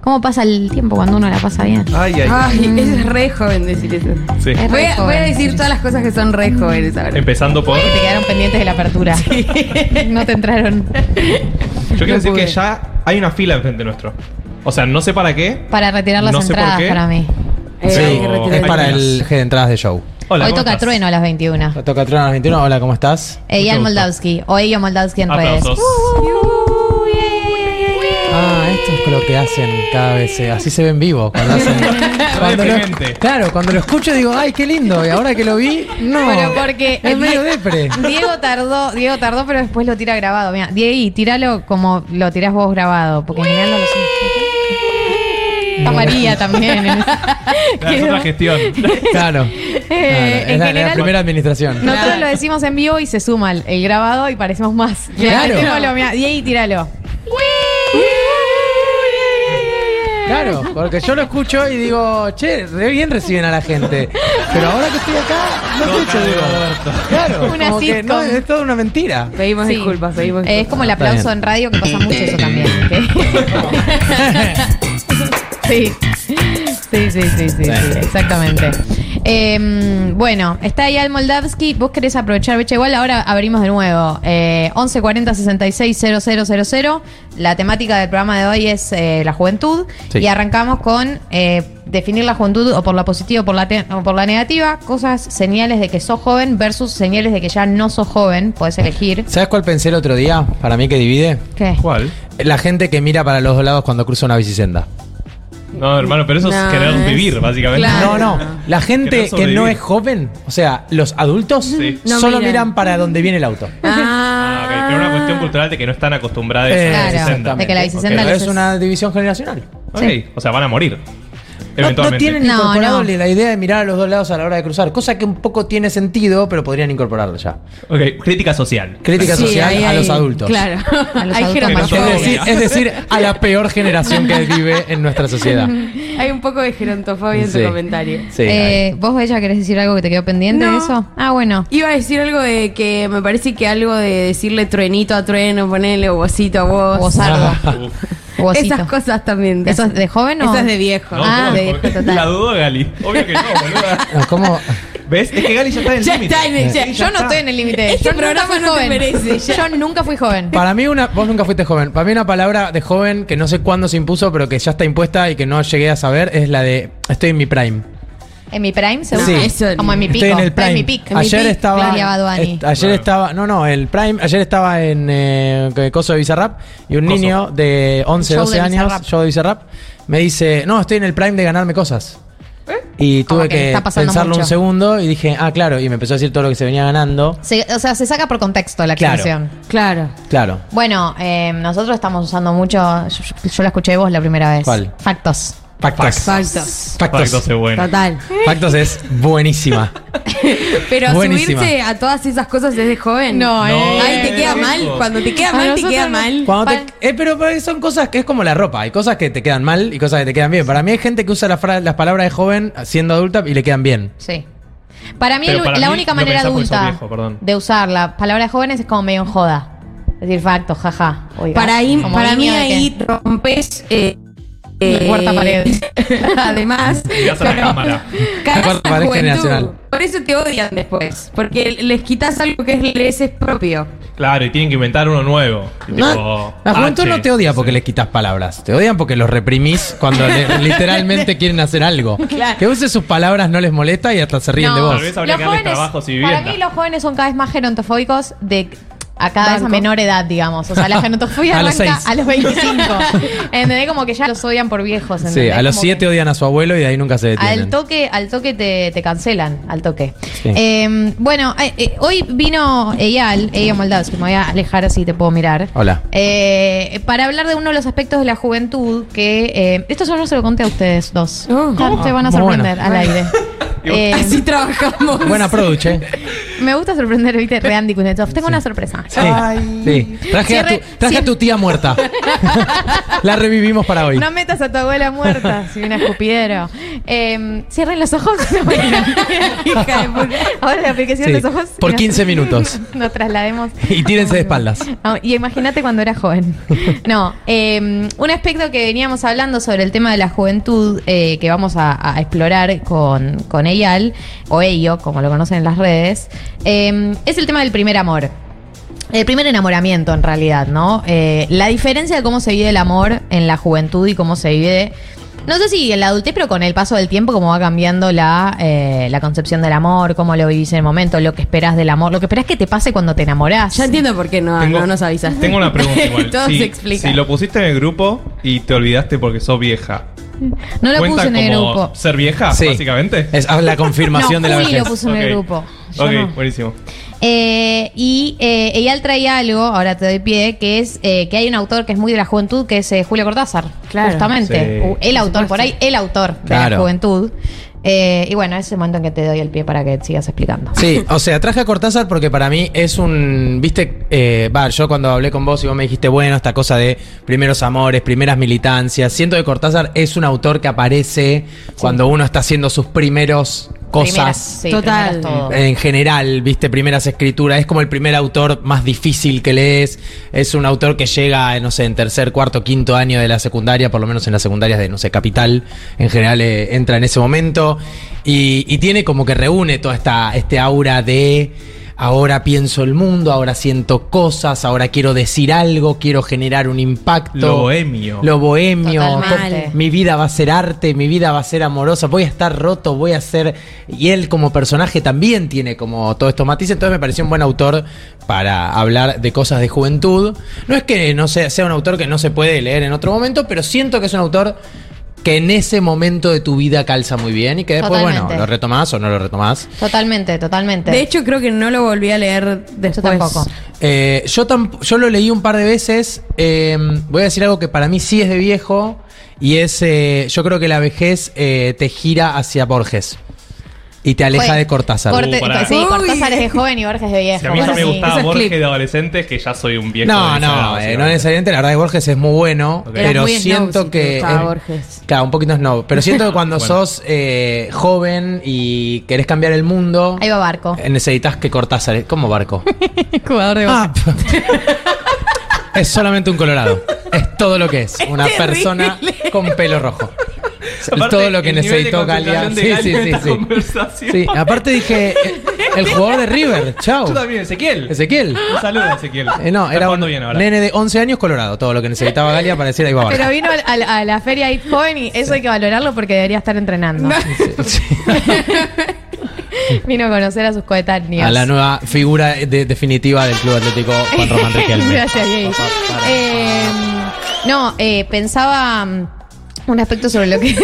¿Cómo pasa el tiempo cuando uno la pasa bien? Ay, ay. Ay, es re joven decir eso. Sí. Es Voy re a, joven. voy a decir todas las cosas que son re jóvenes ahora. Empezando por. Que te quedaron pendientes de la apertura. no te entraron. Yo quiero decir que ya hay una fila enfrente nuestro. O sea, no sé para qué. Para retirar las No sé por entradas qué. para mí. Eh, Sí, hay que retirar es para el G de entradas de show. Hola, Hoy ¿cómo toca estás? trueno a las 21. Toca Trueno a las 21. Hola, ¿cómo estás? Eyal gusto. Moldavsky o Ello Moldavsky en redes. Aplausos. Ah, esto es lo que hacen cada vez. eh, así se ven vivo. Cuando hacen, cuando lo, deprimente. claro, cuando lo escucho digo, ay, qué lindo. Y ahora que lo vi, no. Pero porque Es medio depre. Diego tardó, Diego tardó, pero después lo tira grabado. Mira, Diego, tíralo como lo tirás vos grabado, porque en general no lo sé. Está María también. es otra gestión. Claro. Eh, Claro, en es la, la general- primera administración. Nosotros lo decimos en vivo y se suma el, el grabado y parecemos más. Claro. Metémoslo, mirá, Diego, tíralo. Claro, porque yo lo escucho y digo, che, re bien reciben a la gente. Pero ahora que estoy acá, no estoy seguro. Claro, Una como que sitcom. no, es toda una mentira. Pedimos Sí. disculpas, pedimos Eh, es como el Está aplauso bien. en radio que pasa mucho eso también. sí. Sí, sí, sí, sí, sí, exactamente. Eh, bueno, está ahí Al Moldavsky. Vos querés aprovechar, Becha, igual ahora abrimos de nuevo. Eh, 1140 66 000. La temática del programa de hoy es eh, la juventud. Sí. Y arrancamos con eh, definir la juventud o por la positiva o por la, o por la negativa. Cosas, señales de que sos joven versus señales de que ya no sos joven. Podés elegir. ¿Sabes cuál pensé el otro día? Para mí que divide. ¿Qué? ¿Cuál? La gente que mira para los dos lados cuando cruza una bicisenda. No, hermano, pero eso No, es querer es- vivir, básicamente. Claro. No, no. La gente Querer que sobrevivir. no es joven, o sea, los adultos, Sí. No solo miran. miran para donde viene el auto. Ah, ok, pero una cuestión cultural de que no están acostumbrados Eh, a la Claro, bicicenda. de que la Pero les es- una división generacional. Ok, o sea, van a morir. No, no tienen No, incorporado no. la idea de mirar a los dos lados a la hora de cruzar, cosa que un poco tiene sentido, pero podrían incorporarlo ya. Ok, crítica social. Crítica Sí, social a los adultos. Claro. A los hay adultos. Es decir, es decir, a la peor generación que vive en nuestra sociedad. Hay un poco de gerontofobia en Sí. tu comentario. Sí, Eh, ¿Vos, Bella, querés decir algo que te quedó pendiente No. de eso? Ah, bueno. Iba a decir algo de que me parece que algo de decirle truenito a trueno, ponerle o vosito a vos. Vosardo. Vosito. Esas cosas también. ¿Eso es de joven o? Eso es de viejo. No, Ah, no, de porque- total. La dudo, Gali. Obvio que no, ¿Cómo? ¿Ves? Es que Gali ya está en el Ya límite. está en el- ya- Yo no está. estoy en el límite. Este Yo nunca programa fui no te joven. merece, ya. Yo nunca fui joven. Para mí una, vos nunca fuiste joven. Para mí una palabra de joven que no sé cuándo se impuso, pero que ya está impuesta y que no llegué a saber es la de estoy en mi prime. En mi prime, seguro. Sí. eso Como en mi pico. Estoy en el prime. en mi pic. ayer estaba. Est- ayer Claro. estaba. No, no, el prime. Ayer estaba en eh, que- Coso de Bizarrap y un Coso. niño de 11, Show 12 de años, Bizarrap. show de Bizarrap, me dice: No, estoy en el prime de ganarme cosas. Y Como tuve que le que, está pasando pensarlo mucho. un segundo y dije, ah, claro, y me empezó a decir todo lo que se venía ganando. Se- o sea, se saca por contexto la Claro. expresión. Claro. Claro. Bueno, eh, nosotros estamos usando mucho. Yo, yo la escuché de vos la primera vez. ¿Cuál? Factos. Factos. Factos. Factos. Factos es bueno. Total. Factos es buenísima. Pero Buenísima. subirse a todas esas cosas desde joven. No, eh. Ay, te queda mal. Cuando te queda A mal, te nosotros queda no. mal. Cuando te- eh, pero, pero son cosas que es como la ropa. Hay cosas que te quedan mal y cosas que te quedan bien. Para mí hay gente que usa la fra- las palabras de joven siendo adulta y le quedan bien. Sí. Para mí, Pero el- para la mí única lo manera pensás porque sos adulta viejo, perdón. de usar la palabra de jóvenes es como medio en joda. Es decir, facto, jaja. Oiga. Para, ahí, Como para mí guiño de que- ahí rompes. Eh, La cuarta pared. Además, a la cuarta pared generacional. Por eso te odian después. Porque les quitas algo que es, les es propio. Claro, y tienen que inventar uno nuevo. No, tipo, la juventud H. no te odia porque les quitas palabras. Te odian porque los reprimís cuando le- literalmente quieren hacer algo. Claro. Que use sus palabras no les molesta y hasta se ríen No, de vos. Tal vez habría los que darles jóvenes, trabajos y para mí los jóvenes son cada vez más gerontofóbicos de a cada vez a menor edad, digamos. O sea, la genotofobia A los arranca seis. a los 25. ¿Entendés? Como que ya los odian por viejos. Sí, ¿entendés? a los Como 7 odian a su abuelo y de ahí nunca se que Al detienen. toque, al toque te, te cancelan, al toque. Sí. Eh, bueno, eh, eh, hoy vino Eyal, Eyal Moldavsky, me voy a alejar así te puedo mirar. Hola. Eh, para hablar de uno de los aspectos de la juventud que. eh, esto yo no se lo conté a ustedes dos. ¿cómo? Te van a sorprender bueno. al aire. Eh, Así trabajamos. Buena produce. me gusta sorprender, viste, Reandy Kuznetsov. Tengo una sorpresa. Sí. sí. Traje, a tu, Cierre- traje a tu tía muerta. La revivimos para hoy. No metas a tu abuela muerta, si viene escupidero. Eh, cierren los ojos. No, mentira. Hija de puta. Ahora la aplicación Sí, de los ojos. por y nos- 15 minutos. Nos traslademos. Y tírense de espaldas. No, y imagínate cuando era joven. No, eh, un aspecto que veníamos hablando sobre el tema de la juventud, eh, que vamos a, a explorar con, con Eyal, o Ello, como lo conocen en las redes, eh, es el tema del primer amor. El primer enamoramiento, en realidad, ¿no? Eh, la diferencia de cómo se vive el amor en la juventud y cómo se vive. No sé si en la adultez, pero con el paso del tiempo, cómo va cambiando la, eh, la concepción del amor, cómo lo vivís en el momento, lo que esperás del amor, lo que esperás que te pase cuando te enamorás. Ya entiendo por qué no, Tengo- no nos avisaste. Tengo una pregunta igual. Todo si, se explica. si lo pusiste en el grupo y te olvidaste porque sos vieja. No lo ¿cuenta puse en el como grupo. ser vieja, Sí. básicamente? Es ah, la confirmación No, de la Juli vejez. lo puso en el grupo. Yo Ok, no. buenísimo. Eh, y eh, Eyal traía algo, ahora te doy pie, que es eh, que hay un autor que es muy de la juventud, que es eh, Julio Cortázar. Claro. Justamente. Sí. Uh, el autor, por ahí, el autor de la juventud. Eh, y bueno, ese es el momento en que te doy el pie para que sigas explicando. Sí, o sea, traje a Cortázar porque para mí es un. Viste, eh, va, yo cuando hablé con vos y vos me dijiste, bueno, esta cosa de primeros amores, primeras militancias. Siento que Cortázar es un autor que aparece cuando uno está haciendo sus primeros Primeras, cosas. sí, Total. todo. En general, viste, primeras escrituras. Es como el primer autor más difícil que lees. Es un autor que llega, eh, no sé, en tercer, cuarto, quinto año de la secundaria, por lo menos en las secundarias de, no sé, Capital. En general eh, entra en ese momento. Y, y tiene como que reúne toda esta este aura de. Ahora pienso el mundo, ahora siento cosas, ahora quiero decir algo, quiero generar un impacto. Lo bohemio. Lo bohemio. Totalmente. Mi vida va a ser arte, mi vida va a ser amorosa, voy a estar roto, voy a ser... Y él como personaje también tiene como todos estos matices, entonces me pareció un buen autor para hablar de cosas de juventud. No es que no sea, sea un autor que no se puede leer en otro momento, pero siento que es un autor que en ese momento de tu vida calza muy bien y que después, bueno, lo retomás o no lo retomás. Totalmente, totalmente. De hecho, creo que no lo volví a leer después. tampoco. Eh, yo, tamp- yo lo leí un par de veces. eh, voy a decir algo que para mí sí es de viejo. Y es, eh, yo creo que la vejez eh, te gira hacia Borges. Y te aleja de Cortázar. Corte- Uh, pará. sí, Uy. Cortázar es de joven y Borges de viejo. Si a mí Bueno, me sí. gustaba es Borges clip. de adolescente, que ya soy un viejo. No, de esa edad, no, eh, no básicamente. necesariamente. La verdad que Borges es muy bueno. Ok. Pero muy snob siento si te que. gustaba eh, Borges. Claro, un poquito no. Pero siento que cuando Bueno. sos eh, joven y querés cambiar el mundo. Ahí va Barco. eh, Necesitas que Cortázar. ¿Cómo barco? Jugador de Ah, es solamente un colorado. Es todo lo que es. Una persona con pelo rojo. Aparte, todo lo que necesitó Galia. Sí, sí, sí, sí. Sí, aparte dije, eh, el jugador de River, chao. Yo también, Ezequiel. Ezequiel. Un saludo a Ezequiel. Eh, no, Está era un bien ahora. nene de 11 años colorado, todo lo que necesitaba Galia para decir ahí va Pero vino a, la feria ahí joven y eso hay que valorarlo porque debería estar entrenando. vino a conocer a sus coetáneos. A la nueva figura de- definitiva del Club Atlético Juan Román Riquelme. Gracias, Jay. Eh, no, eh, pensaba mm, un aspecto sobre lo que.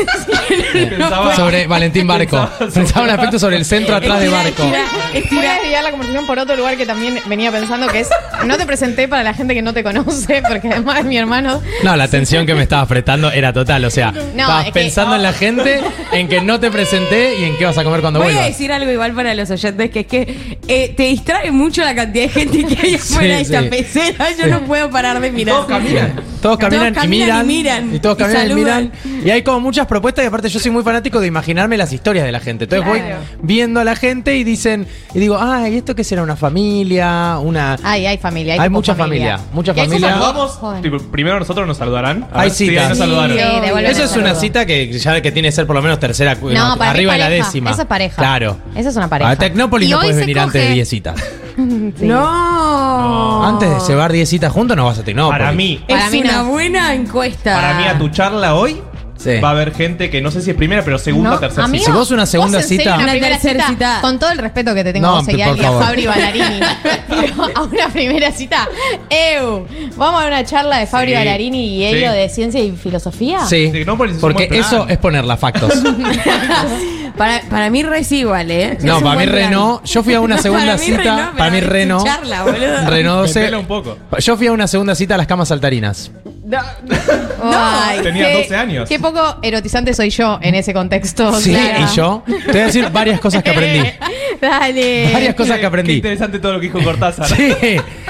Pensaba- Sobre Valentín Barco. Pensaba un aspecto sobre el centro atrás de Barco. Voy a desviar la conversación por otro lugar que también venía pensando que es. No te presenté para la gente que no te conoce, porque además mi hermano. No, la atención que me estabas prestando era total. O sea, estabas es que- pensando en la gente, en que no te presenté y en qué vas a comer cuando Voy a vuelvas. decir algo igual para los oyentes, que es que eh, te distrae mucho la cantidad de gente que hay afuera de esta sí. pecera. Yo Sí. no puedo parar de mirar. Todos caminan. Todos caminan, Todos y, miran, y miran. Y todos caminan y, miran. Y hay como muchas propuestas y aparte yo soy muy fanático de imaginarme las historias de la gente. Entonces voy viendo a la gente y dicen, y digo, ay, ¿esto qué será? ¿Una familia? Una... Ay, hay familia. Hay, Hay mucha familia, mucha Y hay familia. Saludamos. Tipo, primero nosotros nos saludarán. Hay ver, sí. Sí, Eso es una cita que ya que tiene que ser por lo menos tercera, cu- No, para arriba de la décima. Eso es pareja. Claro. Esa es una pareja. A Tecnópolis Y no puedes venir antes de coge- 10 citas. No. Antes de llevar 10 citas juntos no vas a Tecnópolis. Para mí, Es Para mí una buena encuesta. para mí a tu charla hoy Sí. va a haber gente que no sé si es primera, pero segunda, No, tercera amigo, cita. Si vos una segunda cita- una primera tercera cita, cita. con todo el respeto que te tengo No, a y a. Fabri Ballarini, pero a una primera cita, ¡eu! Vamos a una charla de Fabri Sí. Ballarini y Sí. ello de ciencia y filosofía. Sí, no, porque eso es ponerla factos. Para, para mí re es igual, ¿eh? No, para mí re no. Yo fui a una segunda Para mí re cita. para mí re no. escucharla, boludo. Re no 12. Vendela un poco. Yo fui a una segunda cita a las camas saltarinas. Ay, Tenía qué- 12 años. Qué poco erotizante soy yo en ese contexto. Sí, y yo te voy a decir varias cosas que aprendí. Dale. Varias cosas que Qué aprendí. interesante todo lo que dijo Cortázar. Sí,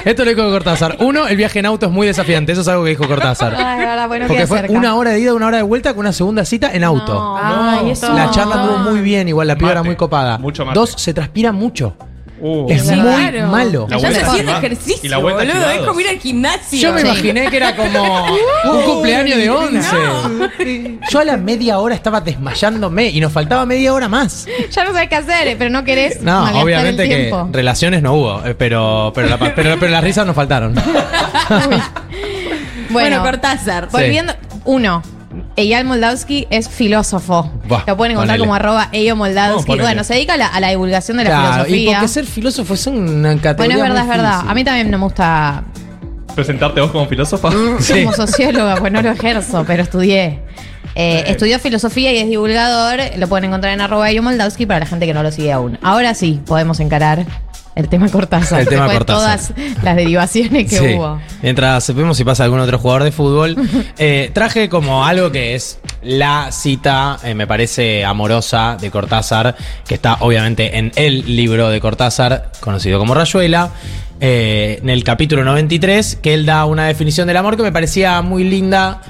esto lo dijo Cortázar. Uno, el viaje en auto es muy desafiante. Eso es algo que dijo Cortázar. Ay, verdad, bueno, Porque queda fue cerca. una hora de ida, una hora de vuelta con una segunda cita en auto. Ay, eso. La charla anduvo muy bien, igual la piba era Mate. muy copada. Mucho mate. Dos, se transpira mucho. Uh. Es muy Claro. malo. La Ya haciendo ejercicio, Y la vuelta boludo. Es como ir al gimnasio. Yo me Sí. imaginé que era como un cumpleaños de 11. Yo a la media hora estaba desmayándome y nos faltaba media hora más. Ya no sabes qué hacer, pero no querés No, obviamente el que relaciones no hubo, eh, pero, pero, la- pero, pero las risas nos faltaron. Bueno, Cortázar. Volviendo, uno. Eyal Moldavsky es filósofo. Buah, Lo pueden encontrar ponele. como arroba Eyo Moldavsky. Bueno, se dedica a la, a la divulgación de la Claro, y filosofía. porque ser filósofo es una categoría Bueno, es verdad, muy es verdad. A mí también no me gusta Presentarte vos como filósofa. Sí. como socióloga, pues no lo ejerzo, pero estudié. Eh, estudió filosofía y es divulgador. Lo pueden encontrar en arroba Eyo Moldavsky para la gente que no lo sigue aún. Ahora sí, podemos encarar el tema Cortázar. El tema Cortázar. todas las derivaciones que Sí. hubo. Mientras vemos si pasa algún otro jugador de fútbol, eh, traje como algo que es la cita, eh, me parece amorosa de Cortázar, que está obviamente en el libro de Cortázar, conocido como Rayuela, eh, en el capítulo 93, que él da una definición del amor que me parecía muy linda.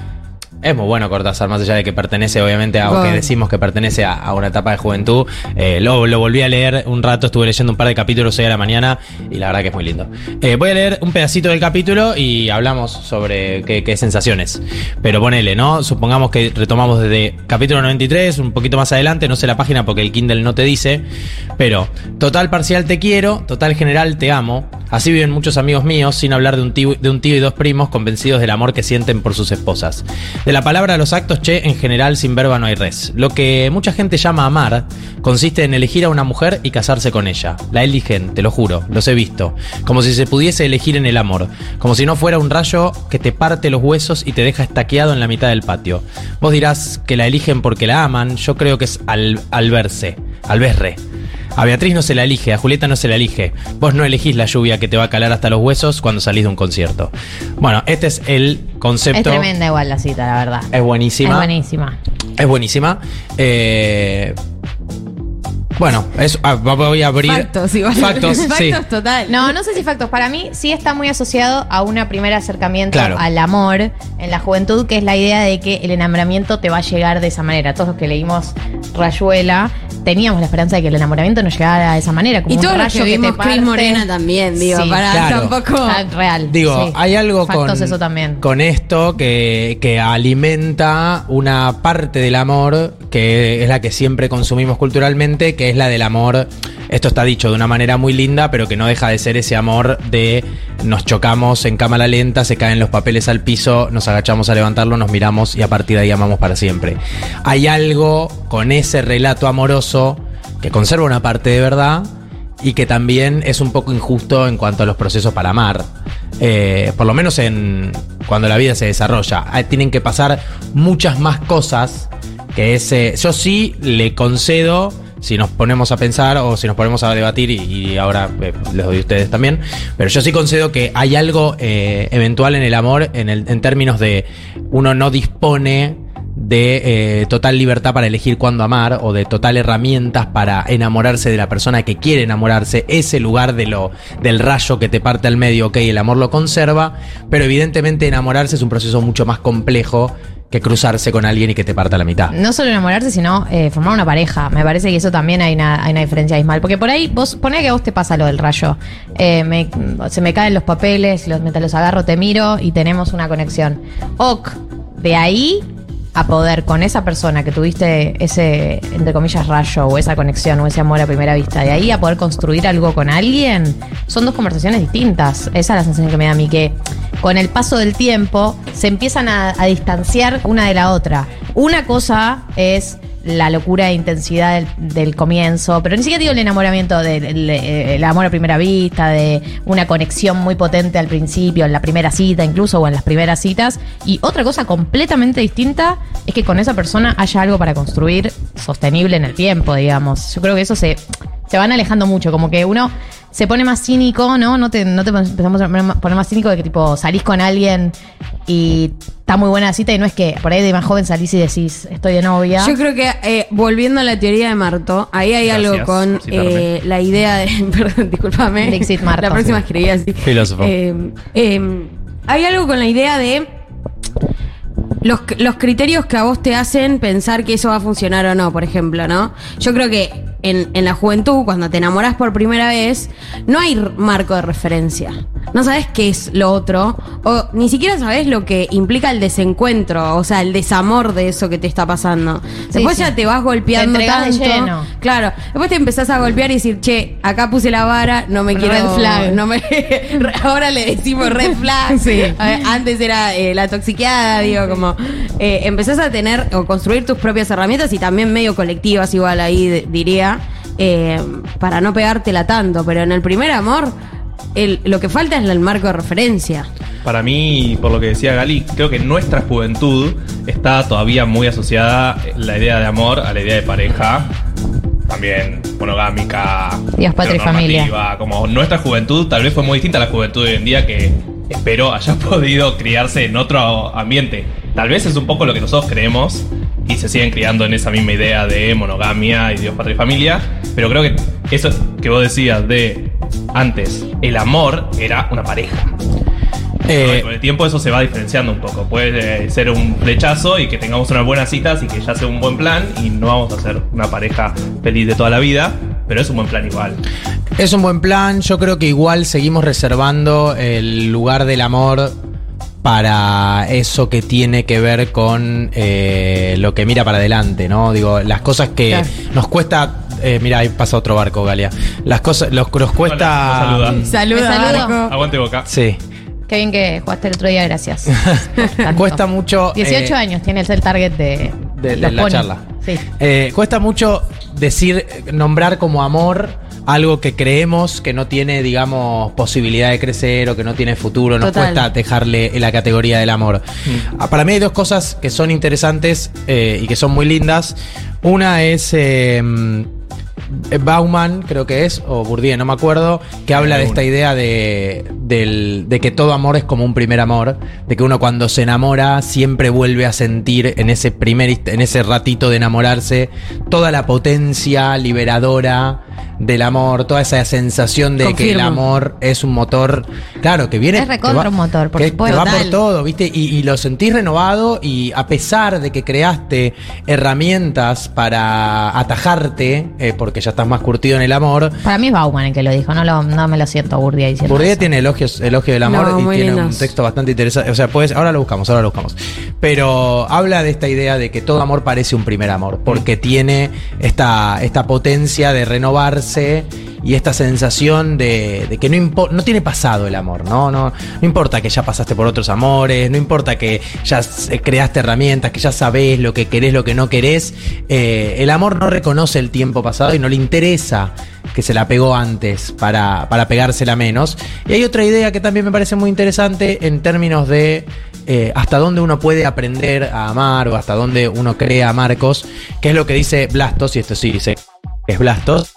Es muy bueno Cortázar, más allá de que pertenece obviamente a, o que Bueno. decimos que pertenece a, a una etapa de juventud. Eh, lo, lo volví a leer un rato, estuve leyendo un par de capítulos hoy a la mañana y la verdad que es muy lindo. Eh, voy a leer un pedacito del capítulo y hablamos sobre qué, qué sensaciones. Pero ponele, ¿no? Supongamos que retomamos desde capítulo 93, un poquito más adelante, no sé la página porque el Kindle no te dice, pero total parcial te quiero, total general te amo. Así viven muchos amigos míos, sin hablar de un tío, de un tío y dos primos convencidos del amor que sienten por sus esposas. De la palabra a los actos, che, en general sin verba no hay res. Lo que mucha gente llama amar consiste en elegir a una mujer y casarse con ella. La eligen, te lo juro, los he visto. Como si se pudiese elegir en el amor. Como si no fuera un rayo que te parte los huesos y te deja estaqueado en la mitad del patio. Vos dirás que la eligen porque la aman, yo creo que es al, al verse, al verre. A Beatriz no se la elige, a Julieta no se la elige. Vos no elegís la lluvia que te va a calar hasta los huesos cuando salís de un concierto. Bueno, este es el concepto. Es tremenda igual la cita, la verdad. Es buenísima. Es buenísima. Es buenísima. Eh, bueno, es, ah, voy a abrir. Factos, igual. Factos, sí. Factos total. No, no sé si factos. Para mí sí está muy asociado a un primer acercamiento Claro. al amor en la juventud, que es la idea de que el enamoramiento te va a llegar de esa manera. Todos los que leímos Rayuela teníamos la esperanza de que el enamoramiento nos llegara de esa manera. Como Y un todos los rayo que te vimos Cris. Morena también, digo, Sí. para Claro. tampoco. Ah, real. Digo, sí. hay algo Factos con, eso también. con esto que, que alimenta una parte del amor que es la que siempre consumimos culturalmente, que es la del amor. Esto está dicho de una manera muy linda, pero que no deja de ser ese amor de nos chocamos en cámara lenta, se caen los papeles al piso, nos agachamos a levantarlo, nos miramos y a partir de ahí amamos para siempre. Hay algo con ese relato amoroso que conserva una parte de verdad y que también es un poco injusto en cuanto a los procesos para amar. Eh, por lo menos en cuando la vida se desarrolla. Ah, Tienen que pasar muchas más cosas que ese. Yo sí le concedo. Si nos ponemos a pensar o si nos ponemos a debatir, y, ahora eh, les doy a ustedes también, pero yo sí concedo que hay algo eh, eventual en el amor en, el, en términos de uno no dispone de eh, total libertad para elegir cuándo amar o de total herramientas para enamorarse de la persona que quiere enamorarse, ese lugar de lo, del rayo que te parte al medio, ok, el amor lo conserva, pero evidentemente enamorarse es un proceso mucho más complejo que cruzarse con alguien y que te parta la mitad. No solo enamorarse, sino eh, formar una pareja. Me parece que eso también hay una, diferencia abismal. Porque por ahí, vos poné que a vos te pasa lo del rayo. Eh, se me caen los papeles, los, los agarro, te miro y tenemos una conexión. Ok, de ahí a poder con esa persona que tuviste ese, entre comillas, rayo o esa conexión o ese amor a primera vista, de ahí a poder construir algo con alguien, son dos conversaciones distintas. Esa es la sensación que me da a mí, que con el paso del tiempo se empiezan a, a distanciar una de la otra. una cosa es la locura e intensidad del, comienzo, pero ni siquiera digo el enamoramiento, del el- el amor a primera vista, de una conexión muy potente al principio, en la primera cita incluso, o en las primeras citas. Y otra cosa completamente distinta es que con esa persona haya algo para construir sostenible en el tiempo, digamos. Yo creo que eso se, se van alejando mucho, como que uno se pone más cínico, ¿no? No te, no te empezamos a poner más- cínico de que tipo salís con alguien y está muy buena la cita y no es que por ahí de más joven salís y decís estoy de novia. Yo creo que, eh, volviendo a la teoría de Marto, ahí hay Gracias algo con citarme. eh, la idea de. Perdón, discúlpame. Dixit Marto. La próxima escribí así. Filósofo. Eh, eh, hay algo con la idea de. Los, los criterios que a vos te hacen pensar que eso va a funcionar o no, por ejemplo, ¿no? Yo creo que en, en la juventud, cuando te enamorás por primera vez, no hay marco de referencia. No sabes qué es lo otro, o ni siquiera sabes lo que implica el desencuentro, o sea, el desamor de eso que te está pasando. Después sí. ya te vas golpeando Te de tanto. lleno. Claro. Después te empezás a golpear y decir, che, acá puse la vara, no me quiero. Red flag. No me, ahora le decimos red flag. Sí. Antes era eh, la toxiqueada, digo, como. eh, empezás a tener o construir tus propias herramientas y también medio colectivas, igual ahí diría, eh, para no pegártela tanto. Pero en el primer amor, el- lo que falta es el marco de referencia. Para mí, por lo que decía Gali, creo que nuestra juventud está todavía muy asociada la idea de amor a la idea de pareja. También monogámica. Dios, patria y familia. Como nuestra juventud tal vez fue muy distinta a la juventud de hoy en día que espero haya podido criarse en otro ambiente. Tal vez es un poco lo que nosotros creemos y se siguen criando en esa misma idea de monogamia y Dios, patria y familia. Pero creo que eso que vos decías de antes, el amor era una pareja. Eh, con el tiempo eso se va diferenciando un poco. Puede eh, ser un flechazo y que tengamos unas buenas citas y que ya sea un buen plan y no vamos a ser una pareja feliz de toda la vida, pero es un buen plan igual. Es un buen plan. Yo creo que igual seguimos reservando el lugar del amor para eso que tiene que ver con eh, lo que mira para adelante, ¿no? Digo, las cosas que Claro. nos cuesta. eh, mira, ahí pasa otro barco, Galia. Las cosas, los que nos cuesta. Hola, saluda. Saluda. Aguante boca. Sí. Qué bien que jugaste el otro día, gracias. Cuesta mucho. 18 eh, años tiene el ser target de, de, la charla. Sí. Eh, cuesta mucho decir, nombrar como amor algo que creemos que no tiene, digamos, posibilidad de crecer o que no tiene futuro. Nos Total. cuesta dejarle en la categoría del amor. Ah, Para mí hay dos cosas que son interesantes eh, y que son muy lindas. Una es eh, Bauman, creo que es, o Bourdieu, no me acuerdo, que habla de esta idea de, del- de que todo amor es como un primer amor, de que uno cuando se enamora siempre vuelve a sentir en ese primer, en ese ratito de enamorarse toda la potencia liberadora del amor, toda esa sensación de que el amor es un motor, claro, que viene Es recontra va- un motor, por que supuesto. te va por todo, ¿viste? Y, y lo sentís renovado y a pesar de que creaste herramientas para atajarte, eh, porque ya estás más curtido en el amor, Para mí es Bauman el que lo dijo, no, lo, no me lo siento a Bourdieu diciendo Bourdieu eso. tiene elogios, elogio del amor No, y tiene un texto bastante interesante. O sea, puedes, ahora lo buscamos, ahora lo buscamos. Pero habla de esta idea de que todo amor parece un primer amor, porque tiene esta, esta potencia de renovarse y esta sensación de, que no, no tiene pasado el amor, ¿no? ¿no? No importa que ya pasaste por otros amores, no importa que ya s- creaste herramientas, que ya sabés lo que querés, lo que no querés. eh, el amor no reconoce el tiempo pasado y no le interesa que se la pegó antes para, para pegársela menos. Y hay otra idea que también me parece muy interesante en términos de eh, hasta dónde uno puede aprender a amar o hasta dónde uno crea a Marcos, que es lo que dice Blastos, y esto sí dice es Blastos,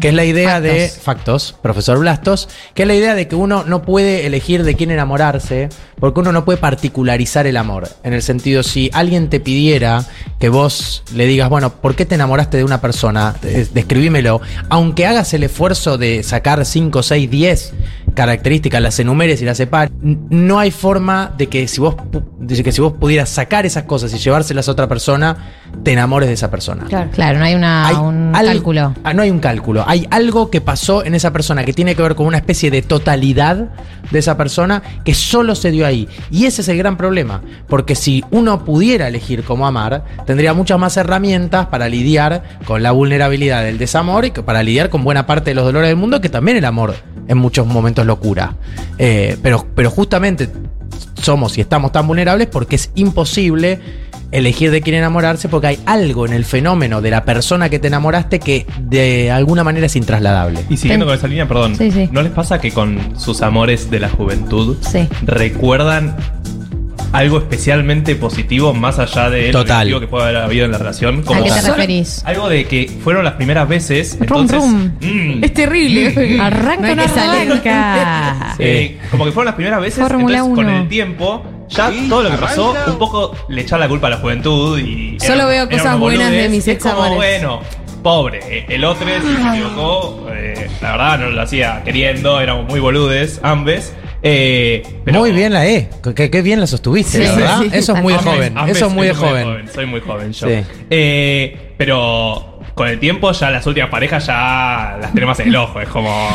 que es la idea de factos, profesor Blastos, que es la idea de que uno no puede elegir de quién enamorarse, porque uno no puede particularizar el amor. En el sentido, si alguien te pidiera que vos le digas, bueno, ¿por qué te enamoraste de una persona? Eh, Describímelo. Aunque hagas el esfuerzo de sacar 5, 6, 10 características, las enumeres y las separes, no hay forma de que si vos de que si vos pudieras sacar esas cosas y llevárselas a otra persona, te enamores de esa persona. Claro, claro, no hay, una, Hay un algo- cálculo. Ah, no hay un cálculo. Hay algo que pasó en esa persona que tiene que ver con una especie de totalidad de esa persona que solo se dio ahí. Y ese es el gran problema. Porque si uno pudiera elegir cómo amar, tendría muchas más herramientas para lidiar con la vulnerabilidad del desamor y para lidiar con buena parte de los dolores del mundo, que también el amor en muchos momentos lo cura. Eh, pero, pero justamente somos y estamos tan vulnerables porque es imposible elegir de quién enamorarse porque hay algo en el fenómeno de la persona que te enamoraste que de alguna manera es intrasladable. Y siguiendo con esa línea, perdón, Sí, sí. ¿no les pasa que con sus amores de la juventud Sí. recuerdan algo especialmente positivo más allá de lo Total. que puede haber habido en la relación? ¿A qué te referís? Algo de que fueron las primeras veces, Rum, entonces... rum. mm, Es terrible. Arranca No arranca. eh, como que fueron las primeras veces, Fórmula entonces con el tiempo ya todo lo que pasó, un poco le echan la culpa a la juventud y... Solo era- veo era cosas buenas de mis Es como, examores. bueno, pobre, eh, el otro se equivocó, eh, la verdad no lo hacía queriendo, éramos muy boludes, ambes. Eh, pero Muy bien la E. Qué, qué bien la sostuviste, Sí, la sí, verdad. sí. Eso es muy de joven. ambes, Eso es muy de joven. Soy muy joven yo. Sí. Eh, pero con el tiempo ya las últimas parejas ya las tenemos en el ojo. Es como...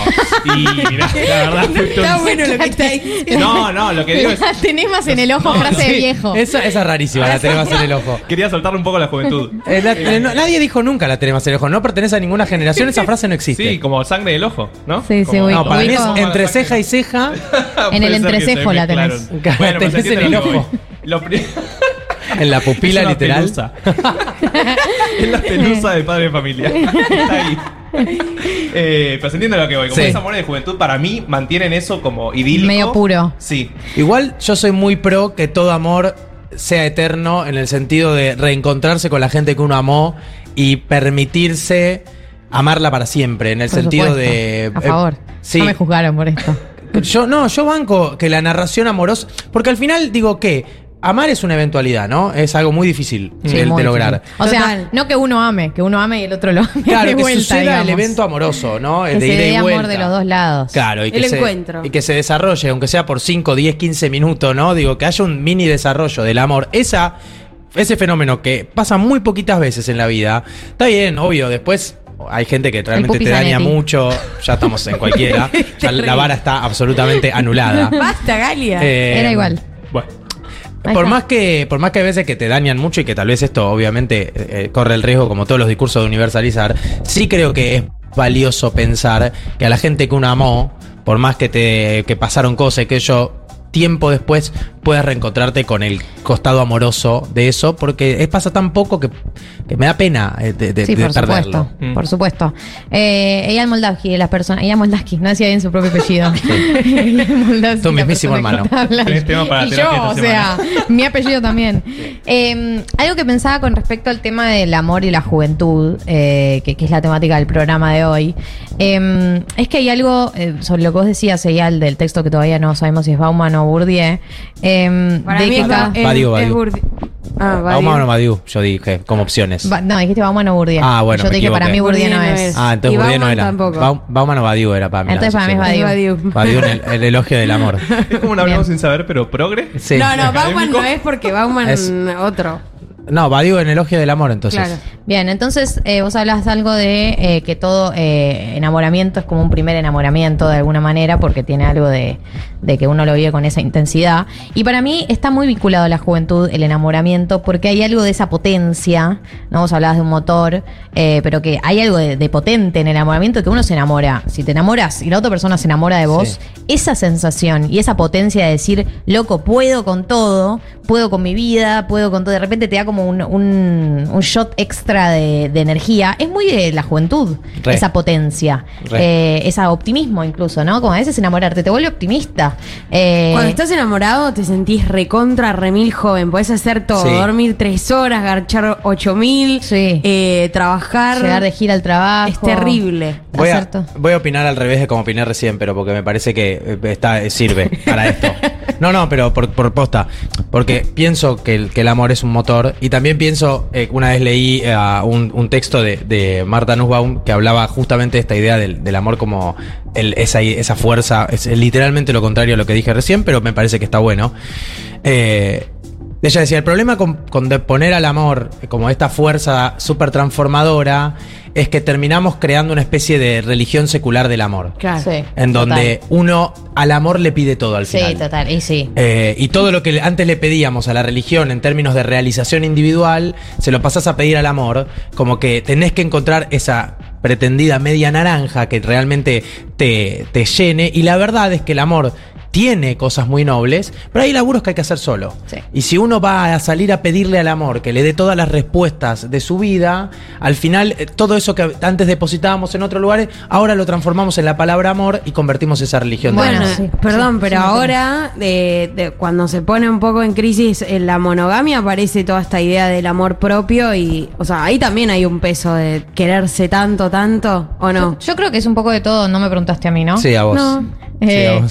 Y mirá, la verdad... Está bueno lo que está diciendo. No, no, lo que digo es... La tenés más en el ojo, No, frase de sí. viejo. Esa, esa es rarísima, la tenemos en el ojo. Quería soltarle un poco la juventud. Eh, la- eh, no- nadie dijo nunca la tenemos en el ojo. No pertenece a ninguna generación. Esa frase no existe. Sí, como sangre del ojo, ¿no? Sí, sí, Como- No, para mí es entre ceja y ceja. En el entrecejo la tenés. Bueno, se Tenés en entiende el ojo. Lo pri- En la pupila Es literal. pelusa. es la pelusa de padre de familia. Está ahí. Eh, pero se entiende a lo que voy. Como Sí. esos amores de juventud, para mí mantienen eso como idílico. Medio puro. Sí. Igual yo soy muy pro que todo amor sea eterno en el sentido de reencontrarse con la gente que uno amó y permitirse amarla para siempre. En el Por sentido supuesto. de. A eh, favor. sí. No me juzgaron por esto. Yo no, yo banco que la narración amorosa. Porque al final digo que amar es una eventualidad, ¿no? Es algo muy difícil Sí, de, muy de lograr. difícil. O sea, no que uno ame, que uno ame y el otro lo ame Claro, de que vuelta, suceda digamos. el evento amoroso, ¿no? Que de se ida y dé amor de los dos lados. Claro, y que, El se, encuentro. y que se desarrolle, aunque sea por 5, 10, 15 minutos, ¿no? Digo, que haya un mini desarrollo del amor. Esa, ese fenómeno que pasa muy poquitas veces en la vida, está bien, obvio, después hay gente que realmente te daña mucho, ya estamos en cualquiera, ya la vara está absolutamente anulada. Basta, Galia. Eh, Era igual. Bueno. Por más que por más que hay veces que te dañan mucho y que tal vez esto obviamente eh, corre el riesgo como todos los discursos de universalizar, sí creo que es valioso pensar que a la gente que uno amó, por más que te que pasaron cosas y que yo tiempo después puedas reencontrarte con el costado amoroso de eso, porque es, pasa tan poco que, que me da pena eh, de, de- Sí, de por perderlo. supuesto, por supuesto. Eh, Eyal Moldavsky, las personas. Eyal Moldavsky, no decía bien su propio apellido. Eyal Moldavsky, Tu mismísimo hermano. tema para y yo, o sea, mi apellido también. Eh, algo que pensaba con respecto al tema del amor y la juventud, eh, que, que es la temática del programa de hoy, eh, es que hay algo eh, sobre lo que vos decías, Eyal, del texto que todavía no sabemos si es Bauman o Bourdieu. eh, Para de mí que es, Badiou, es Ah, Bauman Badiou. o Badiou, yo dije, como opciones. Ba- no, dijiste Bauman o Bourdieu. Ah, bueno, Yo me te dije, para mí equivoqué. Bourdieu no es. Ah, entonces Y no Bauman era. tampoco. Bau- Bauman o Badiou era para mí. Entonces para mí es. Badiou. Badiou en el, el elogio del amor. Es como un hablamos sin saber, pero progre. Sí. No, no, Bauman no es porque Bauman Es- otro. No, Badiou en elogio del amor, entonces. Claro. Bien, entonces eh, vos hablas algo de eh, que todo eh, enamoramiento es como un primer enamoramiento de alguna manera porque tiene algo de, de que uno lo vive con esa intensidad. Y para mí está muy vinculado a la juventud el enamoramiento porque hay algo de esa potencia, ¿no? Vos hablabas de un motor, pero que hay algo de, de potente en el enamoramiento que uno se enamora. Si te enamoras y la otra persona se enamora de vos, esa sensación y esa potencia de decir, loco, puedo con todo, puedo con mi vida, puedo con todo, de repente te da como un, un- un shot extra de, de energía. Es muy de la juventud, Re. esa potencia, eh, ese optimismo incluso, ¿no? Como a veces enamorarte, te vuelve optimista. Eh, Cuando estás enamorado te sentís recontra, remil joven. Podés hacer todo. Sí. Dormir tres horas, garchar ocho mil, eh, trabajar. Llegar de gira al trabajo. Es terrible. Voy a, voy a opinar al revés de como opiné recién, pero porque me parece que eh, está, eh, sirve para esto. No, no, pero por, por posta. Porque pienso que el, que el amor es un motor. Y también pienso, eh, una vez leí eh, un, un texto de, de Marta Nussbaum que hablaba justamente de esta idea del, del amor como esa, esa fuerza. Es literalmente lo contrario a lo que dije recién, pero me parece que está bueno. Eh, ella decía, el problema con, con poner al amor como esta fuerza súper transformadora es que terminamos creando una especie de religión secular del amor. Claro. Sí, En donde uno al amor le pide todo al Sí, final. total, y sí. Eh, y todo lo que antes le pedíamos a la religión en términos de realización individual, se lo pasás a pedir al amor, como que tenés que encontrar esa pretendida media naranja que realmente te, te llene. Y la verdad es que el amor tiene cosas muy nobles, pero hay laburos que hay que hacer solo. Y si uno va a salir a pedirle al amor que le dé todas las respuestas de su vida, al final eh, todo eso que antes depositábamos en otros lugares, ahora lo transformamos en la palabra amor y convertimos esa religión. de Bueno, amor. perdón, pero sí, ahora, de- de- cuando se pone un poco en crisis en la monogamia, aparece toda esta idea del amor propio y, o sea, ahí también hay un peso de quererse tanto, tanto, ¿o no? Yo creo que es un poco de todo, no me preguntaste a mí, ¿no? Sí, a vos. No. Eh,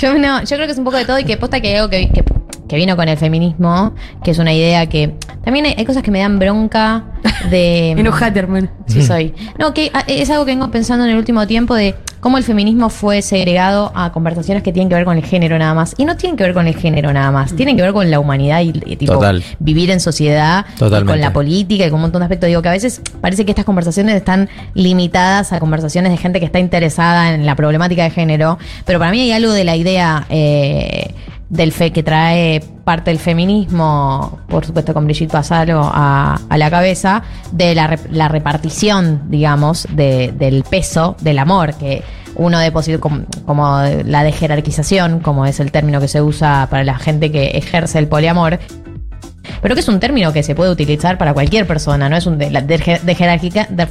yo no, yo creo que es un poco de todo y que posta que hay algo que, que, que vino con el feminismo, que es una idea que también hay, hay cosas que me dan bronca de Enojate, hermano. Sí soy. No, que ah, es algo que vengo pensando en el último tiempo de cómo el feminismo fue segregado a conversaciones que tienen que ver con el género nada más. Y no tienen que ver con el género nada más, tienen que ver con la humanidad y, y tipo Total. vivir en sociedad, y Totalmente. con la política y con un montón de aspectos. Digo que a veces parece que estas conversaciones están limitadas a conversaciones de gente que está interesada en la problemática de género. Pero para mí hay algo de la idea eh, del fe que trae parte del feminismo, por supuesto con Brigitte Pasalo a, a la cabeza, de la, la repartición, digamos, de- del peso del amor, que uno deposita como, como la de jerarquización, como es el término que se usa para la gente que ejerce el poliamor, pero que es un término que se puede utilizar para cualquier persona, no es un de, de, de jerarquica- de,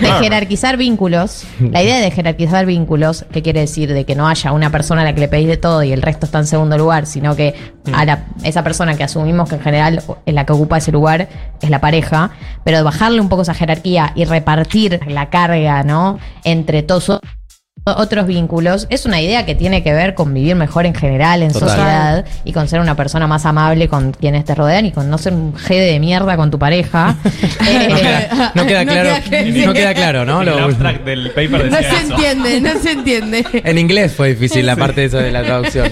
de jerarquizar vínculos. La idea de jerarquizar vínculos, que quiere decir de que no haya una persona a la que le pedís de todo y el resto está en segundo lugar, sino que a la- esa persona que asumimos que en general es la que ocupa ese lugar es la pareja, pero bajarle un poco esa jerarquía y repartir la carga, ¿no? Entre todos otros vínculos, es una idea que tiene que ver con vivir mejor en general en Total. sociedad y con ser una persona más amable con quienes te rodean y con no ser un jede de mierda con tu pareja. Eh, No queda claro, no queda claro, ¿no? El Lo- abstract del paper No se eso. entiende, no se entiende. en inglés fue difícil la parte de eso de la traducción.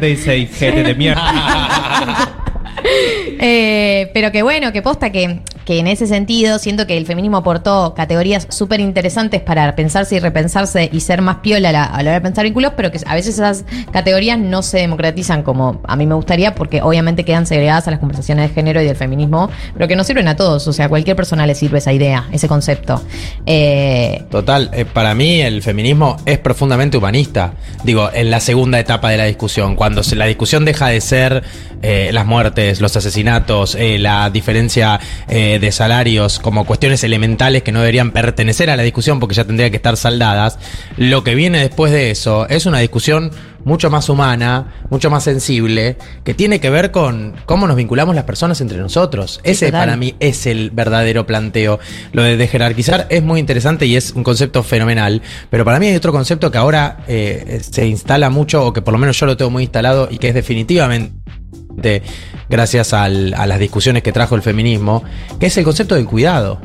They say gente de mierda. Eh, pero que bueno, que posta que, que en ese sentido siento que el feminismo aportó categorías súper interesantes para pensarse y repensarse y ser más piola a la, hora de pensar vínculos, pero que a veces esas categorías no se democratizan como a mí me gustaría porque obviamente quedan segregadas a las conversaciones de género y del feminismo, pero que no sirven a todos, o sea, a cualquier persona le sirve esa idea, ese concepto. Eh, Total, eh, para mí el feminismo es profundamente humanista. Digo, en la segunda etapa de la discusión, cuando se- la discusión deja de ser eh, las muertes, los asesinatos, la diferencia eh, de salarios como cuestiones elementales que no deberían pertenecer a la discusión porque ya tendrían que estar saldadas, lo que viene después de eso es una discusión mucho más humana, mucho más sensible, que tiene que ver con cómo nos vinculamos las personas entre nosotros. Ese total. para mí es el verdadero planteo. Lo de jerarquizar es muy interesante y es un concepto fenomenal, pero para mí hay otro concepto que ahora eh, se instala mucho, o que por lo menos yo lo tengo muy instalado, y que es definitivamente gracias al- a las discusiones que trajo el feminismo, que es el concepto del cuidado.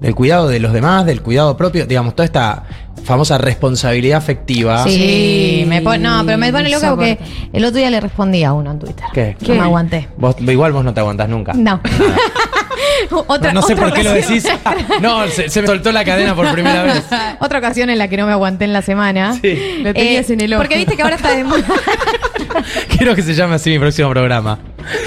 Del cuidado de los demás, del cuidado propio, digamos, toda esta famosa responsabilidad afectiva. sí, me pone, no, pero me pone loca porque el otro día le respondí a uno en Twitter. ¿Qué? No me aguanté. Vos, igual vos no te aguantás nunca. No. otra, no, no sé otra por qué lo decís. No, se, se me soltó la cadena por primera vez. Otra ocasión en la que no me aguanté en la semana. Eh, Lo tenías en el ojo. Porque viste que ahora está de moda. Quiero que se llame así mi próximo programa.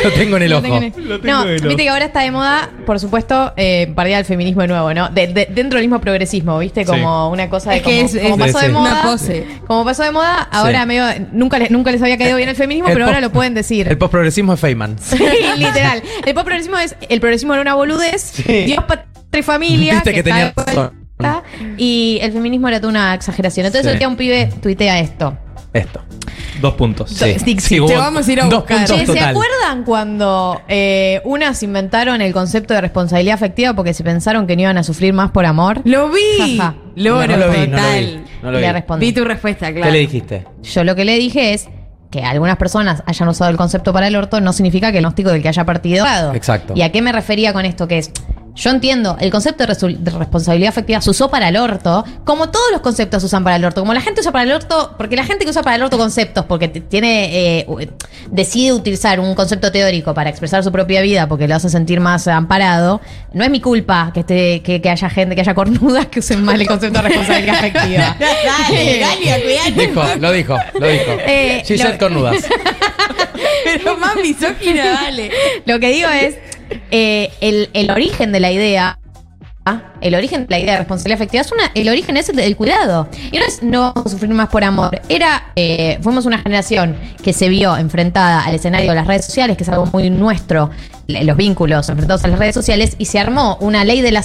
Lo tengo en el Lo ojo. tengo en el- No, viste que ahora está de moda, por supuesto, eh, partir el feminismo de nuevo, ¿no? De- de- dentro del mismo progresismo, ¿viste? Como una cosa de Es que como, es- como pasó de moda. Una pose. Como pasó de moda, ahora medio nunca les, nunca les había caído bien el feminismo, El pero ahora lo pueden decir. El postprogresismo es Feynman. Sí, literal. El pop progresismo es el progresismo era una boludez. Dios, patria y familia, Viste que tenía está de razón. vuelta, y el feminismo era toda una exageración. Entonces el día un pibe tuitea esto. Esto. Dos puntos. Sí. Sí, Sí, Te vamos a ir a dos buscar. puntos Che, ¿Se total. acuerdan cuando eh, unas inventaron el concepto de responsabilidad afectiva porque se pensaron que no iban a sufrir más por amor? Lo vi. Jaja. Loro, No lo vi, no lo total. vi. No lo Le vi. respondí. Vi tu respuesta, ¿Qué claro. le dijiste? Yo lo que le dije es que algunas personas hayan usado el concepto para el orto no significa que el gnóstico del que haya partido. Exacto. ¿Y a qué me refería con esto? Que es, yo entiendo, el concepto de, responsabilidad afectiva se usó para el orto, como todos los conceptos se usan para el orto, como la gente usa para el orto, porque la gente que usa para el orto conceptos, porque tiene, eh, decide utilizar un concepto teórico para expresar su propia vida, porque lo hace sentir más amparado, no es mi culpa que, esté, que, que haya gente, que haya cornudas que usen mal el concepto de responsabilidad afectiva. Dale, cuidate. Dijo, lo dijo, lo dijo. Eh, lo- Cornudas. Pero más misógina, dale. Lo que digo es, eh, el, el origen de la idea el origen de la idea de responsabilidad afectiva es una, el origen es el del cuidado. Y no es no vamos a sufrir más por amor. Era, eh, fuimos una generación que se vio enfrentada al escenario de las redes sociales, que es algo muy nuestro, los vínculos enfrentados a las redes sociales, y se armó una ley de la,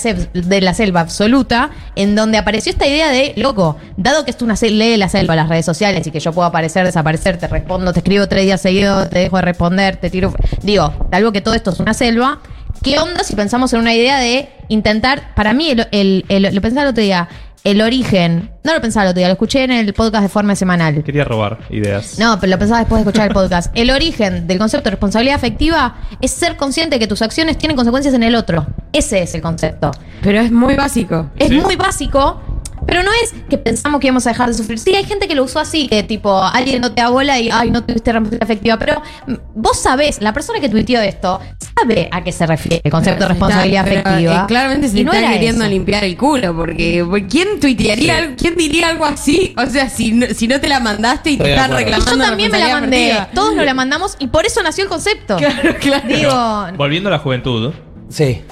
selva absoluta, en donde apareció esta idea de, loco, dado que esto es una ley de la selva, las redes sociales, y que yo puedo aparecer, desaparecer, te respondo, te escribo tres días seguidos, te dejo de responder, te tiro. Digo, algo que todo esto es una selva. ¿Qué onda si pensamos en una idea de intentar, para mí, lo pensaba el otro día, el origen, no lo pensaba el otro día, lo escuché en el podcast de forma semanal. Quería robar ideas. No, pero lo pensaba después de escuchar el podcast. El origen del concepto de responsabilidad afectiva es ser consciente de que tus acciones tienen consecuencias en el otro. Ese es el concepto. Pero es muy básico. Es muy básico, pero no es que pensamos que íbamos a dejar de sufrir. Sí, hay gente que lo usó así, que tipo, alguien no te abola y, ay, no tuviste responsabilidad afectiva. Pero mm, vos sabés, la persona que tuiteó esto sabe a qué se refiere el concepto de responsabilidad Pero, afectiva. eh, claramente se Y no está queriendo eso. limpiar el culo, porque porque ¿quién tuitearía, Sí. quién diría algo así? O sea, si no, si no te la mandaste y te están reclamando. Yo también me la mandé. Todos nos la mandamos y por eso nació el concepto. Claro, claro. Digo, Volviendo a la juventud. Sí.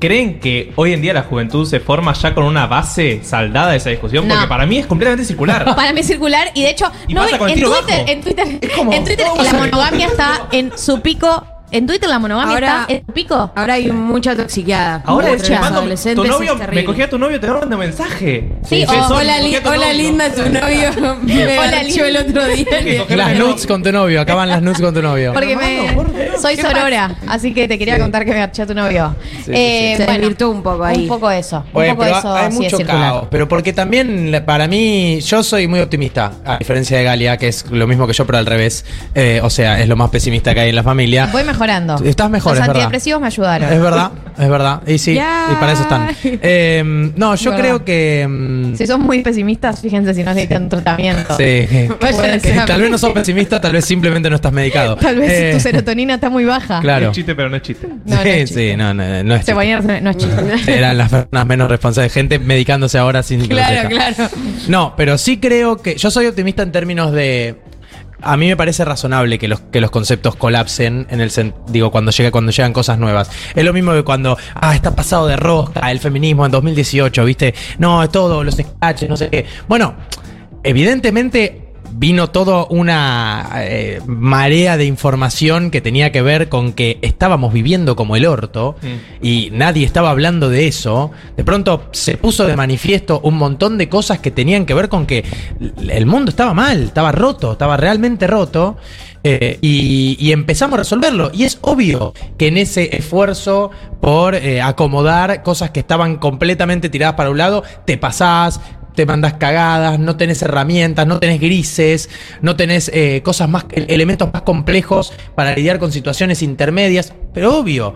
¿Creen que hoy en día la juventud se forma ya con una base saldada de esa discusión? No. Porque para mí es completamente circular. Para mí es circular y de hecho Y no, pasa con el en, tiro Twitter, bajo. en Twitter, en Twitter ¿cómo la monogamia está en su pico. En Twitter la monogamia Ahora- está en pico. Ahora hay mucha toxiqueada. Ahora mando- adolescentes tu novio, es me cogí a tu novio, te mando mensaje. Sí, Sí, o- hola, li- hola, linda, tu novio me Hola, garchó el otro día. Las nudes con tu novio, acaban las nudes con tu novio. Porque me, soy sorora, así que te quería contar que me garché a tu novio. sí, Eh, Se bueno, desvirtuó un poco ahí. Un poco eso. Un poco pero eso hay mucho es caos. Pero porque también, para mí, yo soy muy optimista, a diferencia de Galia, que es lo mismo que yo, pero al revés. Eh, o sea, es lo más pesimista que hay en la familia. Voy mejorando. Estás mejor, Los es verdad. antidepresivos me ayudaron. Es verdad, es verdad. Y sí, Ya. y para eso están. Eh, no, yo Verdad. creo que. mm, Si son muy pesimistas, fíjense si no necesitan tratamiento. Sí. Tal vez no sos pesimista, tal vez simplemente no estás medicado. Tal vez Eh, tu serotonina está muy baja. Claro. Es chiste, pero no es chiste. No, no sí, es sí, no, no, no es Se ponía- no es chiste. Eran las personas menos responsables. Gente medicándose ahora sin Claro, receta. claro. No, pero sí creo que. Yo soy optimista en términos de. A mí me parece razonable que los, que los conceptos colapsen en el digo cuando llega cuando llegan cosas nuevas. Es lo mismo que cuando ah está pasado de rosca el feminismo en 2018, ¿viste? No, es todo los sketches, no sé qué. Bueno, evidentemente vino toda una eh, marea de información que tenía que ver con que estábamos viviendo como el orto y nadie estaba hablando de eso. De pronto se puso de manifiesto un montón de cosas que tenían que ver con que el mundo estaba mal, estaba roto, estaba realmente roto. eh, y, y empezamos a resolverlo. Y es obvio que en ese esfuerzo por eh, acomodar cosas que estaban completamente tiradas para un lado, te pasás, te mandas cagadas, no tenés herramientas, no tenés grises, no tenés eh, cosas más, elementos más complejos para lidiar con situaciones intermedias. Pero obvio,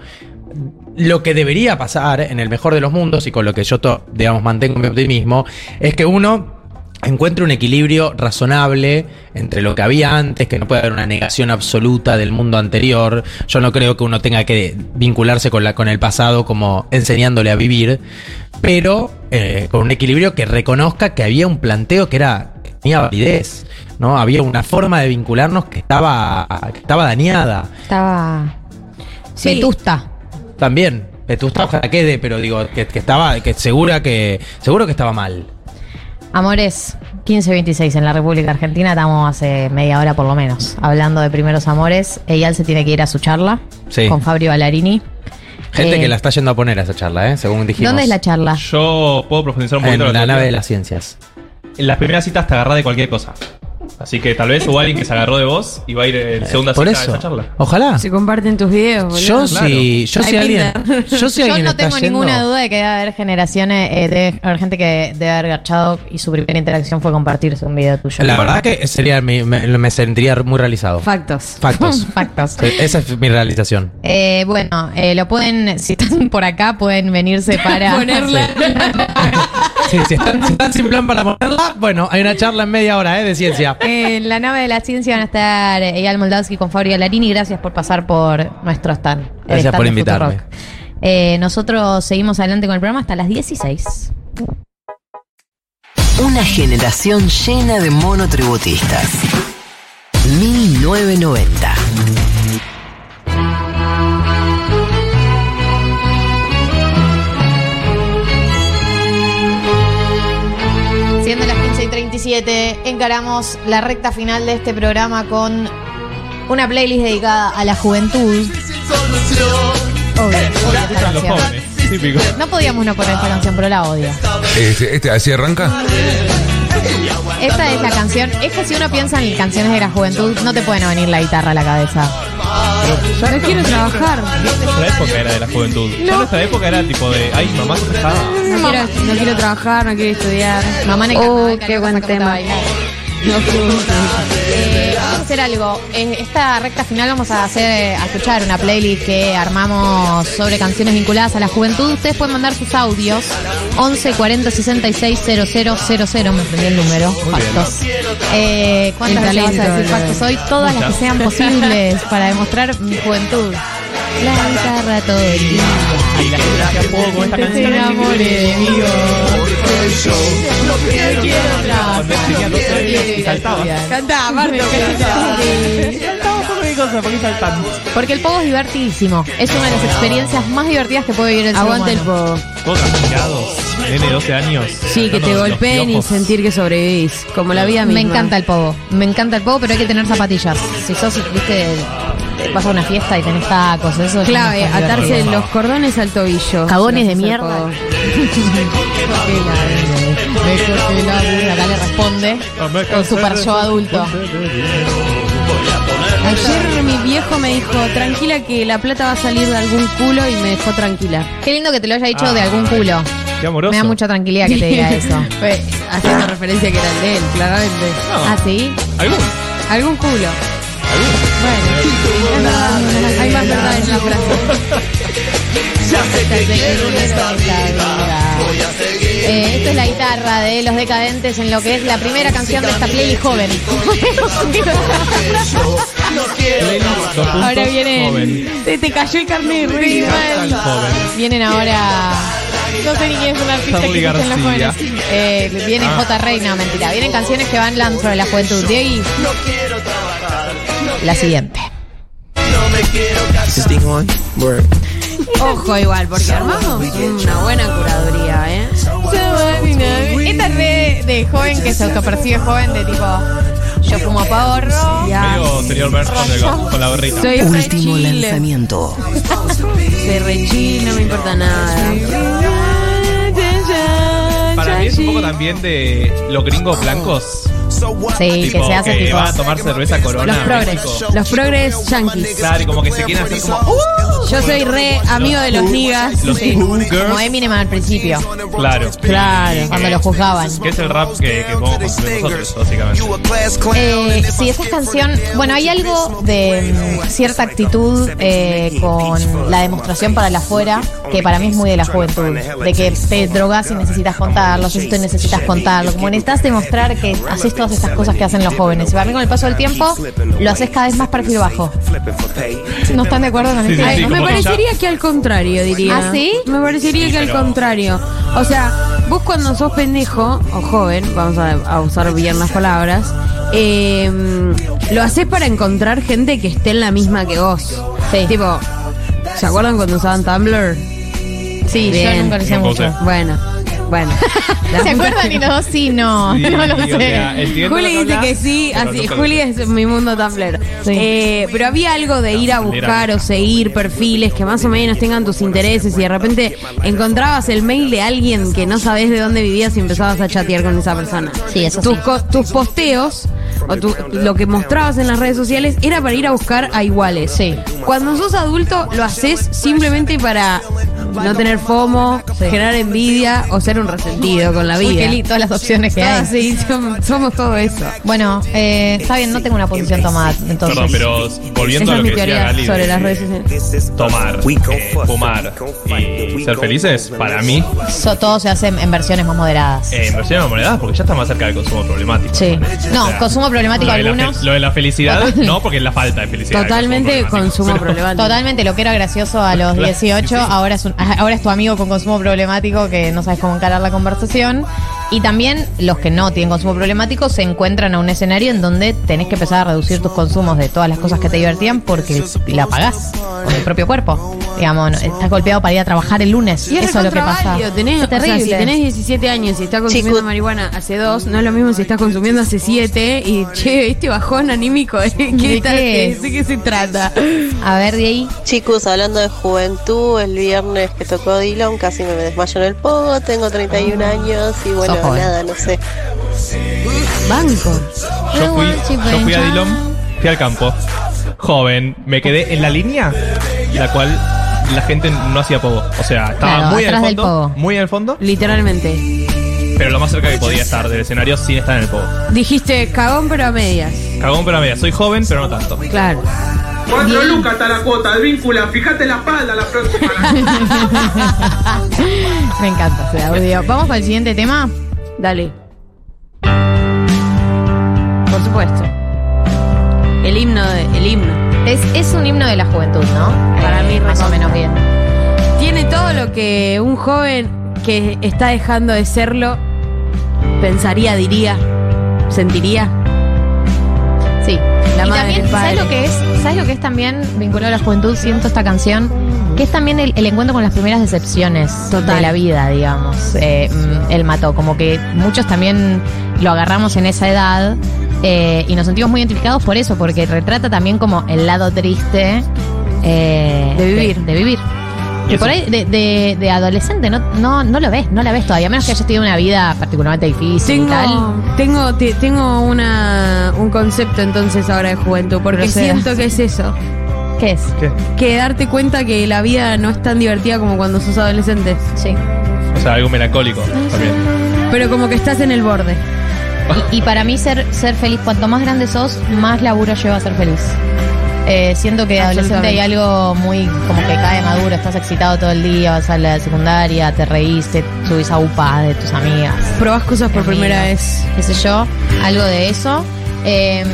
lo que debería pasar en el mejor de los mundos y con lo que yo, digamos, mantengo mi optimismo, es que uno encuentre un equilibrio razonable entre lo que había antes, que no puede haber una negación absoluta del mundo anterior. Yo no creo que uno tenga que vincularse con, la, con el pasado como enseñándole a vivir, pero eh, con un equilibrio que reconozca que había un planteo que era que tenía validez, ¿no? Había una forma de vincularnos que estaba, que estaba dañada. Estaba Sí. vetusta. También, Vetusta ojalá quede, pero digo, que, que estaba, que segura que, seguro que estaba mal. Amores 1526 en la República Argentina, estamos hace media hora por lo menos hablando de primeros amores. Eyal se tiene que ir a su charla Sí. con Fabio Ballarini. Gente Eh, que la está yendo a poner a esa charla, ¿eh? según dijimos. ¿Dónde es la charla? Yo puedo profundizar un En poquito la lo que nave de las ciencias. En las primeras citas te agarrás de cualquier cosa. Así que tal vez hubo alguien que se agarró de vos y va a ir en segunda Eh, Por cita eso. a esa charla. Ojalá. Se comparten tus videos, boludo. Yo sí, yo si alguien, yo si Yo alguien no está tengo yendo- ninguna duda de que debe haber generaciones, eh, debe haber gente que debe haber garchado y su primera interacción fue compartirse un video tuyo. La verdad que sería mi- me, me sentiría muy realizado. Factos. Factos. Factos. Sí, Esa es mi realización. Eh, bueno, eh, lo pueden, si están por acá, pueden venirse para Ponerla. Sí, si, están, si están sin plan para ponerla, bueno, hay una charla en media hora ¿eh? de ciencia. En la nave de la ciencia van a estar Eyal Moldavsky con Fabio Larini. Gracias por pasar por nuestro stand. Gracias stand por invitarme. Eh, nosotros seguimos adelante con el programa hasta las 16. Una generación llena de monotributistas. 1990. 17 encaramos la recta final de este programa con una playlist dedicada a la juventud. Obvio, típico. No podíamos no poner esta canción, pero la odio. Este, este, ¿Así arranca? Esta es la canción. Es que si uno piensa en canciones de la juventud, no te puede no venir la guitarra a la cabeza. No quiero trabajar. Nuestra época era de la juventud. Ya nuestra época era tipo de, ay, mamá se. No quiero, no quiero trabajar, no quiero estudiar. Mamá ne- Oh, qué buen tema. Eh, vamos a hacer algo. En esta recta final vamos a hacer a escuchar una playlist que armamos sobre canciones vinculadas a la juventud. Ustedes pueden mandar sus audios 11 40 66 000. Me aprendí el número. Factos. Eh, ¿Cuántas El veces vas a decir factos hoy? Todas las que sean posibles para demostrar mi juventud. La guitarra todo el día. Y la gente poco con esta canción. Te enamoré de mí. No quiero Cuando tenía 12 años y saltaba. Cantá, aparte. Saltaba un poco de cosas, ¿por qué saltan? Porque el pogo es divertidísimo. Es una de las experiencias más divertidas que puede vivir el ser Aguante el pogo. Todos transpirados. Nene, 12 años. Sí, que te golpeen y sentir que sobrevivís. Como la vida misma. Me encanta el pogo. Me encanta el pogo, pero hay que tener zapatillas. Si sos, viste, vas a una fiesta y tenés tacos, eso es Clave, atarse divertido. los cordones al tobillo. Cagones de mierda. pogo. Me corté la burra, acá le responde con super yo adulto. Ayer mi viejo me dijo, tranquila que la plata va a salir de algún culo y me dejó tranquila. Qué lindo que te lo haya dicho Ah. de algún culo. Qué amoroso. Me da mucha tranquilidad que te diga eso. Fue haciendo referencia que era el de él, claramente. No. ¿Ah, sí? ¿Algún? Algún culo. Bueno, hay más verdad en la frase. Eh, esta es la guitarra de Los Decadentes en lo que es la primera canción de esta playlist joven. Ahora vienen. Se te cayó el carnet. Vienen ahora. No sé ni quién es un artista que escuchan los García. jóvenes. Eh, viene Ah. J. Rey, no, mentira. Vienen canciones que van sobre la juventud. De ahí. La siguiente. Ojo igual, porque armamos una buena curaduría, ¿eh? Esta es re de joven que se autopercibe joven, de tipo. Yo fumo. Medio señor Burns con, el- con la gorrita. Soy re Último chile. lanzamiento. Soy re chill, no me importa nada. Para mí es un poco también de los gringos blancos. Sí, tipo, que se hace que tipo. va a tomar cerveza corona. Los progres, los progres yankees. Claro, y como que se quieren hacer como. "Uh". Yo soy re amigo de los niggas. Los Sí, como. Eminem al principio, Claro. Claro. cuando lo juzgaban. Que es el rap que, que podemos consumir nosotros, básicamente. Eh, sí, esa canción. Bueno, hay algo de mm, cierta actitud eh, con la demostración para la afuera que para mí es muy de la juventud. De que te drogas y necesitas contarlo, esto y necesitas contarlo. Como necesitas demostrar que haces todas estas cosas que hacen los jóvenes. Y para mí, con el paso del tiempo, lo haces cada vez más perfil bajo. ¿No están de acuerdo con Sí, Ay, sí, me parecería que al contrario, diría. ¿Ah, sí? Me parecería Sí, que al pero- contrario. O sea, vos cuando sos pendejo o joven, vamos a, a usar bien las palabras, eh, lo haces para encontrar gente que esté en la misma que vos. Sí. Tipo, ¿se acuerdan cuando usaban Tumblr? Sí, yo Bien. nunca lo hice mucho. Bueno, bueno. ¿Se acuerdan? Y los dos sí, no. Sí, no lo o sé. sea, entiendo Juli dice hablas, que sí, pero así, nunca lo Juli es mi mundo Tumblr. Sí. Eh, pero había algo de ir a buscar o seguir perfiles que más o menos tengan tus intereses y de repente encontrabas el mail de alguien que no sabes de dónde vivías y empezabas a chatear con esa persona. Sí, eso tus, sí. co- tus posteos o tu- lo que mostrabas en las redes sociales era para ir a buscar a iguales. Sí. Cuando sos adulto lo haces simplemente para no tener FOMO, Sí. generar envidia o ser un resentido con la Uy, vida. qué li- todas las opciones que hay. Sí, somos, somos todo eso. Bueno, eh, está bien, no tengo una posición tomada. Entonces, Perdón, pero volviendo Esa a es lo mi que decía Gali. sobre de las redes sociales. Tomar, eh, fumar y ser felices, para mí, so- todo se hace en, versiones más moderadas. eh, en monedas, porque ya está más cerca del consumo problemático. Sí. No, O sea, consumo problemático lo de la algunos. fe- lo de la felicidad, Total. no, porque es la falta de felicidad. el Totalmente consumo consumo problemático. Totalmente, lo que era gracioso a los Claro, 18, sí, sí. ahora es un- ahora es tu amigo con consumo problemático que no sabes cómo encarar la conversación. Y también los que no tienen consumo problemático se encuentran a un escenario en donde tenés que empezar a reducir tus consumos de todas las cosas que te divertían porque la pagás con el propio cuerpo. digamos, no, estás golpeado para ir a trabajar el lunes. Y es Eso es lo que pasa. Tenés, Es o sea, terrible. si tenés 17 años y estás consumiendo marihuana hace dos, no es lo mismo si estás consumiendo hace 7 y che, este bajón anímico, ¿de qué, ¿De tal- qué? ¿de qué se trata? A ver, de ahí. Chicos, hablando de juventud, el viernes que tocó Dylan casi me desmayo en el pogo, tengo 31 años y bueno, nada, no sé. Banco. Yo fui, yo fui a Dillon, fui al campo, joven, me quedé en la línea, la cual la gente no hacía pogo. O sea, estaba Claro, muy en el fondo, pogo. muy en el fondo, Literalmente. pero lo más cerca que podía estar del escenario sin estar en el pogo. Dijiste cagón pero a medias. Cagón pero a media, soy joven pero no tanto. Claro. Cuatro lucas está la cuota, el vínculo, fíjate la espalda la próxima. Me encanta ese audio. Vamos el siguiente tema. Dale. Por supuesto. El himno de, el himno. Es, es un himno de la juventud, ¿no? Para mí, más o menos bien. Tiene todo lo que un joven que está dejando de serlo pensaría, diría, sentiría. Sí. La y madre, también, el padre. ¿sabes lo que es? ¿Sabes lo que es también vinculado a la juventud? Siento esta canción. Que es también el, el encuentro con las primeras decepciones Total. de la vida, digamos. Eh, mm, él mató. Como que muchos también lo agarramos en esa edad eh, y nos sentimos muy identificados por eso, porque retrata también como el lado triste eh, De vivir. De, vivir. Y por ahí, de, de- de adolescente, no, no, no lo ves, no la ves todavía, a menos que hayas tenido una vida particularmente difícil y tal. Tengo, tengo, te- tengo una, un concepto entonces ahora de juventud, porque siento que es eso. ¿Qué es? ¿Qué? Que darte cuenta que la vida no es tan divertida como cuando sos adolescente. Sí. O sea, algo melancólico también. Pero como que estás en el borde. Y, y para mí ser, ser feliz, cuanto más grande sos, más laburo lleva a ser feliz. Eh, siento que adolescente hay algo muy como que cae maduro, estás excitado todo el día, vas a la secundaria, te reíste, subís a UPA de tus amigas. Probás cosas por Amigos, primera vez. Qué sé yo, algo de eso. Eh,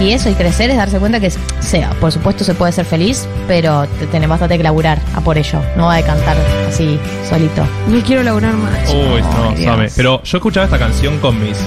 y eso, y crecer es darse cuenta que, sea, por supuesto se puede ser feliz, pero te tenés bastante que laburar a por ello. No va a cantar así, solito. No quiero laburar más. Uy, no, sabe. Dios. Pero yo escuchaba esta canción con mis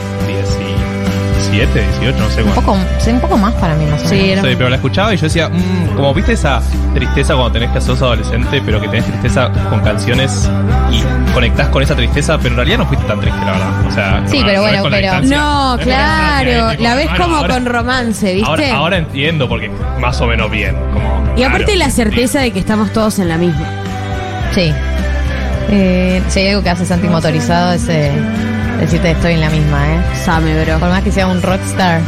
17, 18, no sé Un poco, sí, un poco más para mí más o menos. Sí, pero la escuchaba y yo decía, mm, como viste esa tristeza cuando tenés que sos adolescente, pero que tenés tristeza con canciones y conectás con esa tristeza, pero en realidad no fuiste tan triste, la verdad. O sea, Sí, no- pero no es bueno, con la pero- distancia. No, es con la distancia, claro. es La ves bueno, como ahora- con romance, ¿viste? Ahora, ahora entiendo porque más o menos bien. Como, y aparte claro, la certeza de que estamos todos en la misma. Sí. Eh, si hay algo que hace Santi motorizado es eh, decirte estoy en la misma, ¿eh? Same, bro. Por más que sea un rockstar.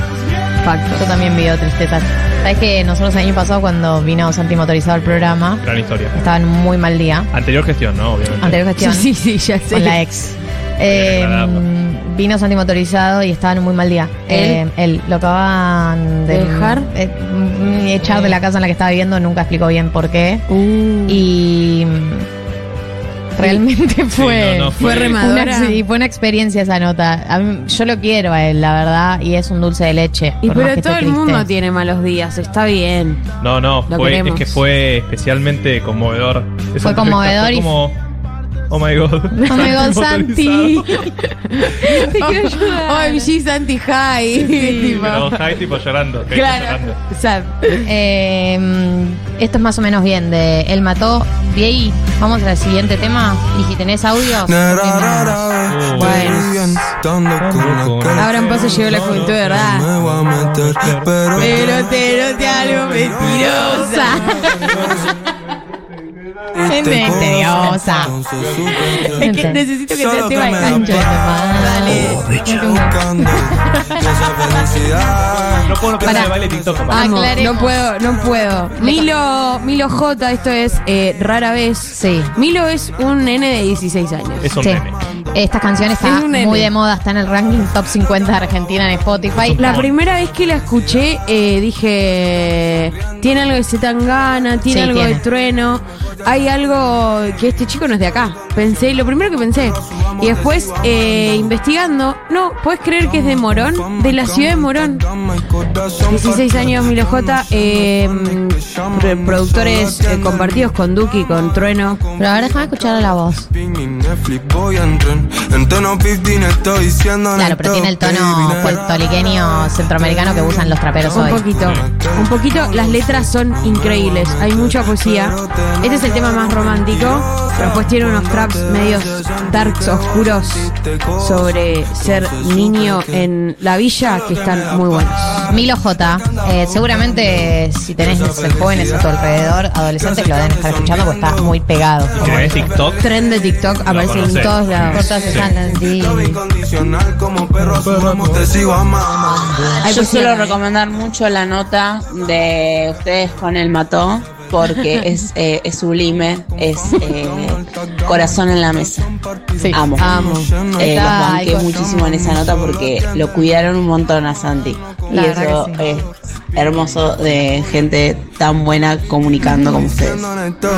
Facto. Yo también vivo tristezas. Sabes que nosotros el año pasado cuando vino Santi motorizado al programa, Gran historia. estaba en un muy mal día. Anterior gestión, ¿no? Obviamente. Anterior gestión. Sí, sí, ya sé. Con la ex. Eh, vino Santi motorizado y estaba en un muy mal día. ¿Él? Eh, él lo acaban de ¿Dejar? eh, mm, echar de la casa en la que estaba viviendo, nunca explicó bien por qué. Uh. Y realmente fue, no, no, fue- Fue remadora. una, sí, fue una experiencia esa nota. A mí- yo lo quiero a él, la verdad, y es un dulce de leche. Y pero todo el mundo tiene malos días, está bien. No, no, fue, es que fue especialmente conmovedor. Esa Fue conmovedor fue y- como, oh my god. Oh my god, Santi. Te quiero ayudar. OMG Santi High. Tipo. Pero Jai tipo llorando. Claro. Llorando. Sad. Eh, mm, esto es más o menos bien de Él mató. Bien, vamos al siguiente tema. Y si tenés audios. Bueno. Ahora un paso llegó la juventud, de ¿verdad? Pero te noté algo mentirosa. Gente misteriosa. Es que necesito que sea tema de cancha. No puedo no pensar baile TikTok. Puedo, no puedo. Milo, Milo J, esto es eh, rara vez. Sí. Milo es un nene de 16 años. Es un Sí. nene. Esta canción está Es muy de moda, está en el ranking top 50 de Argentina en Spotify. La primera vez que la escuché eh, dije, tiene algo de Zetangana, tiene Sí, algo tiene. de trueno, hay algo que este chico no es de acá, Pensé, lo primero que pensé. Y después, eh, investigando, no, ¿puedes creer que es de Morón? De la ciudad de Morón. 16 años, Milo J. eh, pro- productores eh, compartidos con Duki, con Trueno. Pero ahora déjame escuchar la voz. Claro, pero tiene el tono puertorriqueño centroamericano que usan los traperos Un hoy. poquito, un poquito. Las letras son increíbles. Hay mucha poesía. Este es el tema más romántico, pero después tiene unos traps medios darks, oscuros sobre ser niño en la villa que están muy buenos. Milo J, eh, seguramente si tenés jóvenes a tu alrededor, adolescentes que lo deben estar escuchando porque está muy pegado. Tenés TikTok, Trend de TikTok aparece en todos lados. Sí. Yo pues, suelo recomendar mucho la nota de ustedes con el mató porque es, eh, es sublime, es eh, corazón en la mesa. Amo. Amo. Eh, los banqué muchísimo en esa nota porque lo cuidaron un montón a Santi. Y La eso es hermoso de gente tan buena comunicando como ustedes.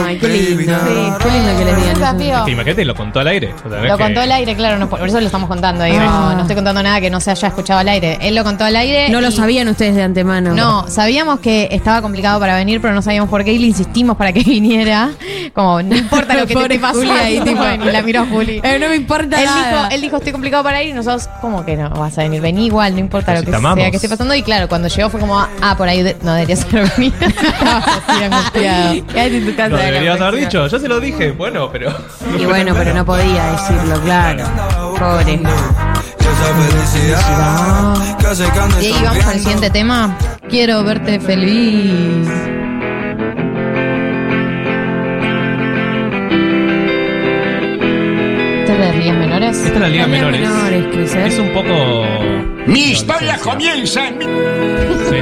Ay, qué lindo. qué lindo que les digan imagínate, lo contó al aire. O sea, Lo que- contó al aire, claro, no, por eso lo estamos contando. Digo, Ah. no estoy contando nada que no se haya escuchado al aire. Él lo contó al aire. No lo sabían ustedes de antemano. No, sabíamos que estaba complicado para venir, pero no sabíamos por qué y le insistimos para que viniera. Como, no importa lo que te ahí, tipo, y la miró a Juli. Eh, no me importa él nada. Dijo, él dijo, estoy complicado para ir y nosotros, ¿cómo que no vas a venir? Vení igual, no importa Pero lo que te amamos. sea que esté pasando. Y claro, cuando llegó fue como, ah, por ahí de- no debería ser venir. Quédate en tu casa Lo de la deberías haber dicho. Yo se lo dije. Bueno, pero. Y bueno, pero no podía decirlo, claro. Pobre. Y ahí vamos el siguiente tema. Quiero verte feliz. Las ligas menores? Esta es la Liga Ligas Menores. menores, Chris, ¿eh? Es un poco. Mi historia comienza en mi... Sí.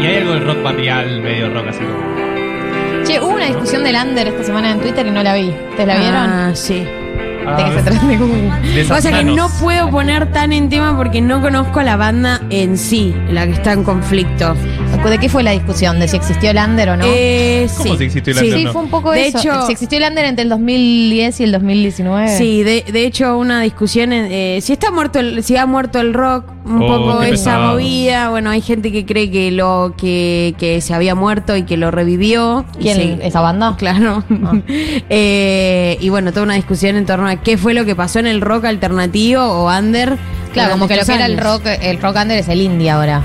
Y hay algo de rock barrial, medio rock así como. Che, hubo una discusión del Under esta semana en Twitter y no la vi. ¿Ustedes la vieron? Ah, sí. ¿De qué se trata? De Google. De esas Pasa que no puedo poner tan en tema porque no conozco a la banda en sí, la que está en conflicto. ¿De qué fue la discusión? ¿De si existió el Under o no? Eh, ¿Cómo sí. si existió el Sí. Under? Sí, no. fue un poco De eso. hecho- si existió el Under entre el 2010 y el 2019. Sí, de, de hecho una discusión en, eh, si está muerto el, si ha muerto el rock, un Oh, poco esa pesado. movida, bueno, hay gente que cree que lo que, que se había muerto y que lo revivió. ¿Quién? Sí, ¿Esa banda? Claro. Ah. Eh, y bueno, toda una discusión en torno a qué fue lo que pasó en el rock alternativo o under. Claro, como que lo que era el rock, el rock under es el indie ahora.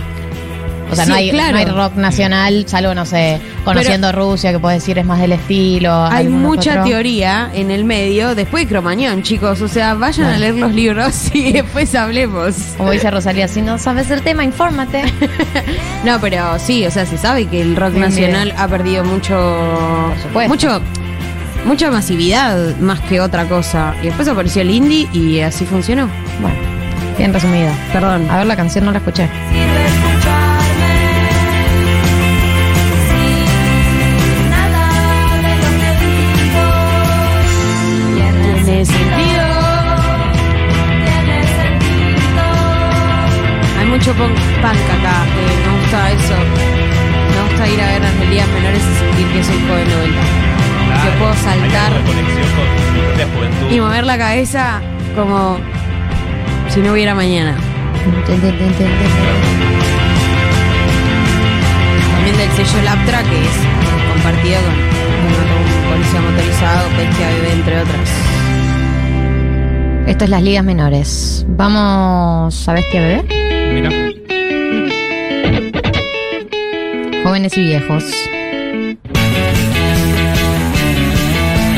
O sea, no, hay, claro. no hay rock nacional, salvo, no sé, conociendo Rusia, que puedes decir es más del estilo. Hay mucha otro. teoría en el medio, después de Cromañón, chicos. O sea, vayan a leer los libros y después hablemos. Como dice Rosalía, si no sabes el tema, infórmate. No, pero sí, o sea, se sabe que el rock nacional ha perdido mucho. Mucho. Mucha masividad más que otra cosa. Y después apareció el indie y así funcionó. Bueno, bien resumida. Perdón. A ver, la canción no la escuché. Mucho punk, punk acá. eh, me gusta eso. Me gusta ir a ver las melodías menores y sentir que soy joven 90. que puedo Hay saltar algo de conexión con mi propia juventud. y mover la cabeza como si no hubiera mañana. También del sello Laptra, que es compartido con, con un policía motorizado, Bestia Bebé, entre otras. Esto es las ligas menores. Vamos, ¿sabes qué bebé? Mira. Jóvenes y viejos.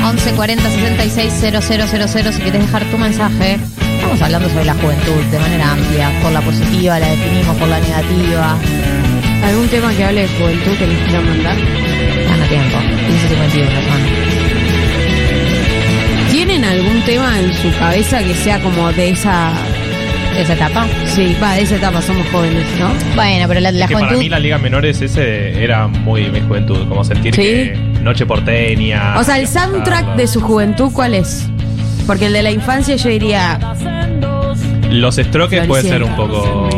11 40 66 000 si quieres dejar tu mensaje. Estamos hablando sobre la juventud de manera amplia. Por la positiva, la definimos, por la negativa. ¿Algún tema que hable de juventud que les quieran mandar? Gana tiempo. 1551, hermano. ¿Tienen algún tema en su cabeza que sea como de esa... ¿De esa etapa? Sí, va, de esa etapa, somos jóvenes, ¿no? Bueno, pero la, la que para juventud. mí la Liga Menores ese era muy mi juventud, como sentir ¿Sí? que Noche Porteña. O sea, el soundtrack de su juventud, ¿cuál es? Porque el de la infancia yo diría Los Strokes puede ser un poco.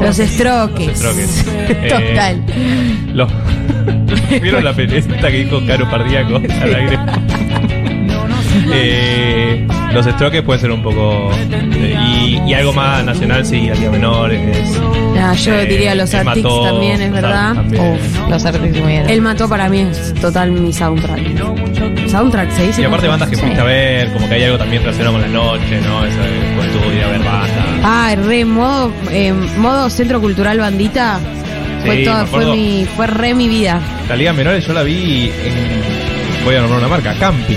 los estroques. Los Strokes. Eh, Total. los- ¿Vieron la pelota que dijo Caro Pardíaco al aire? Eh, los Strokes puede ser un poco. eh, y, y algo más nacional, sí, Alía Menor. Es, Ah, yo eh, diría los Él Arctics Mató, también, es verdad. También. Uf, los Arctics muy bien. Él mató para mí es total mi soundtrack. Soundtrack se dice. Y aparte bandas que Sí. fuiste a ver, como que hay algo también relacionado con la noche, ¿no? Esa de juventud, ir a ver bandas. Ah, re modo, eh, modo Centro Cultural Bandita. Fue, Sí, todo, me fue, acuerdo. mi, fue re mi vida. La Liga Menores yo la vi en. Voy a nombrar una marca, Camping.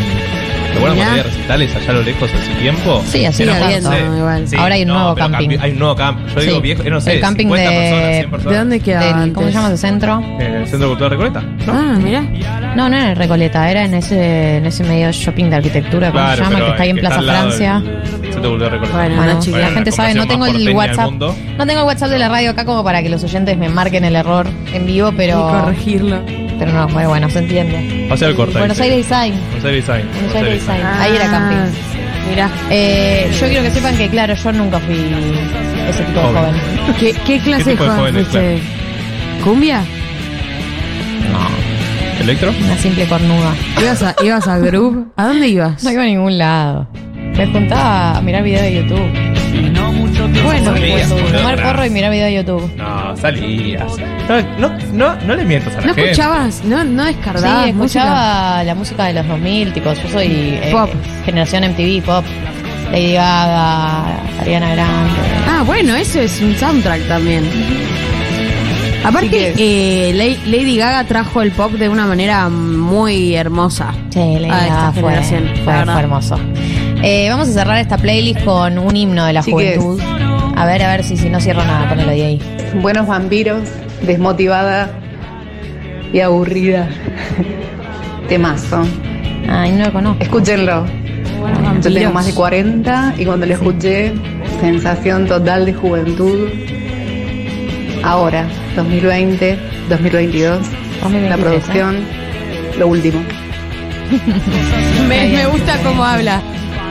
¿Te acuerdas cuando había recitales allá a lo lejos hace tiempo? Sí, así Era, habiendo, no sé, igual. sí, Ahora hay un no, nuevo pero camping. Hay un nuevo camping. Yo digo Sí. viejo, eh, no sé, el camping 50 de, personas, 100 personas. ¿De dónde queda del- antes? ¿Cómo se llama ese centro? En el Centro Cultural Recoleta. Ah, mira. No, no era en Recoleta, era en ese, en ese medio shopping de arquitectura, ¿cómo Claro, se llama? pero Que está ahí en que Plaza al lado Francia. del Centro Cultural Recoleta. Bueno, Bueno, la chicos, gente sabe, no tengo el WhatsApp. No tengo el WhatsApp de la radio acá como para que los oyentes me marquen el error en vivo, pero. Y corregirlo. Pero no, bueno, bueno, se entiende. O sea, el corta. Buenos. Aires Design. Buenos Aires Design. Buenos Aires Design. Ahí era Ah, camping. Mirá. Eh, yo quiero que sepan que, claro, yo nunca fui ese tipo de Joven. ¿Qué, qué clase ¿Qué tipo de joven jóvenes, fuiste? ¿Cumbia? ¿Electro? Una simple cornuda. ¿Ibas a, ibas a Groove? ¿A dónde ibas? No iba a ningún lado. Me juntaba a mirar videos de YouTube. Bueno, Salías, boludo, fumar pará. porro y mirar videos de YouTube. No, salías. No, no, no, no le mientas a la ¿No gente. escuchabas? ¿No, no descargabas Sí, música? escuchaba la música de los 2000, tipo, yo soy eh, Pop. generación MTV, pop. Lady Gaga, Ariana Grande. Ah, bueno, eso es un soundtrack también. Aparte, eh, Lady Gaga trajo el pop de una manera muy hermosa. Sí, Lady Gaga fue, fue hermoso. Eh, vamos a cerrar esta playlist con un himno de la Chiques. juventud. A ver, a ver si, si no cierro nada, ponelo de ahí. Buenos vampiros, desmotivada y aburrida. Temazo. Ay, no lo conozco. Escúchenlo. Yo tengo más de 40 y cuando lo escuché, sensación total de juventud. Ahora, 2020, 2022, la 2023, producción, lo último. Me, me gusta cómo habla.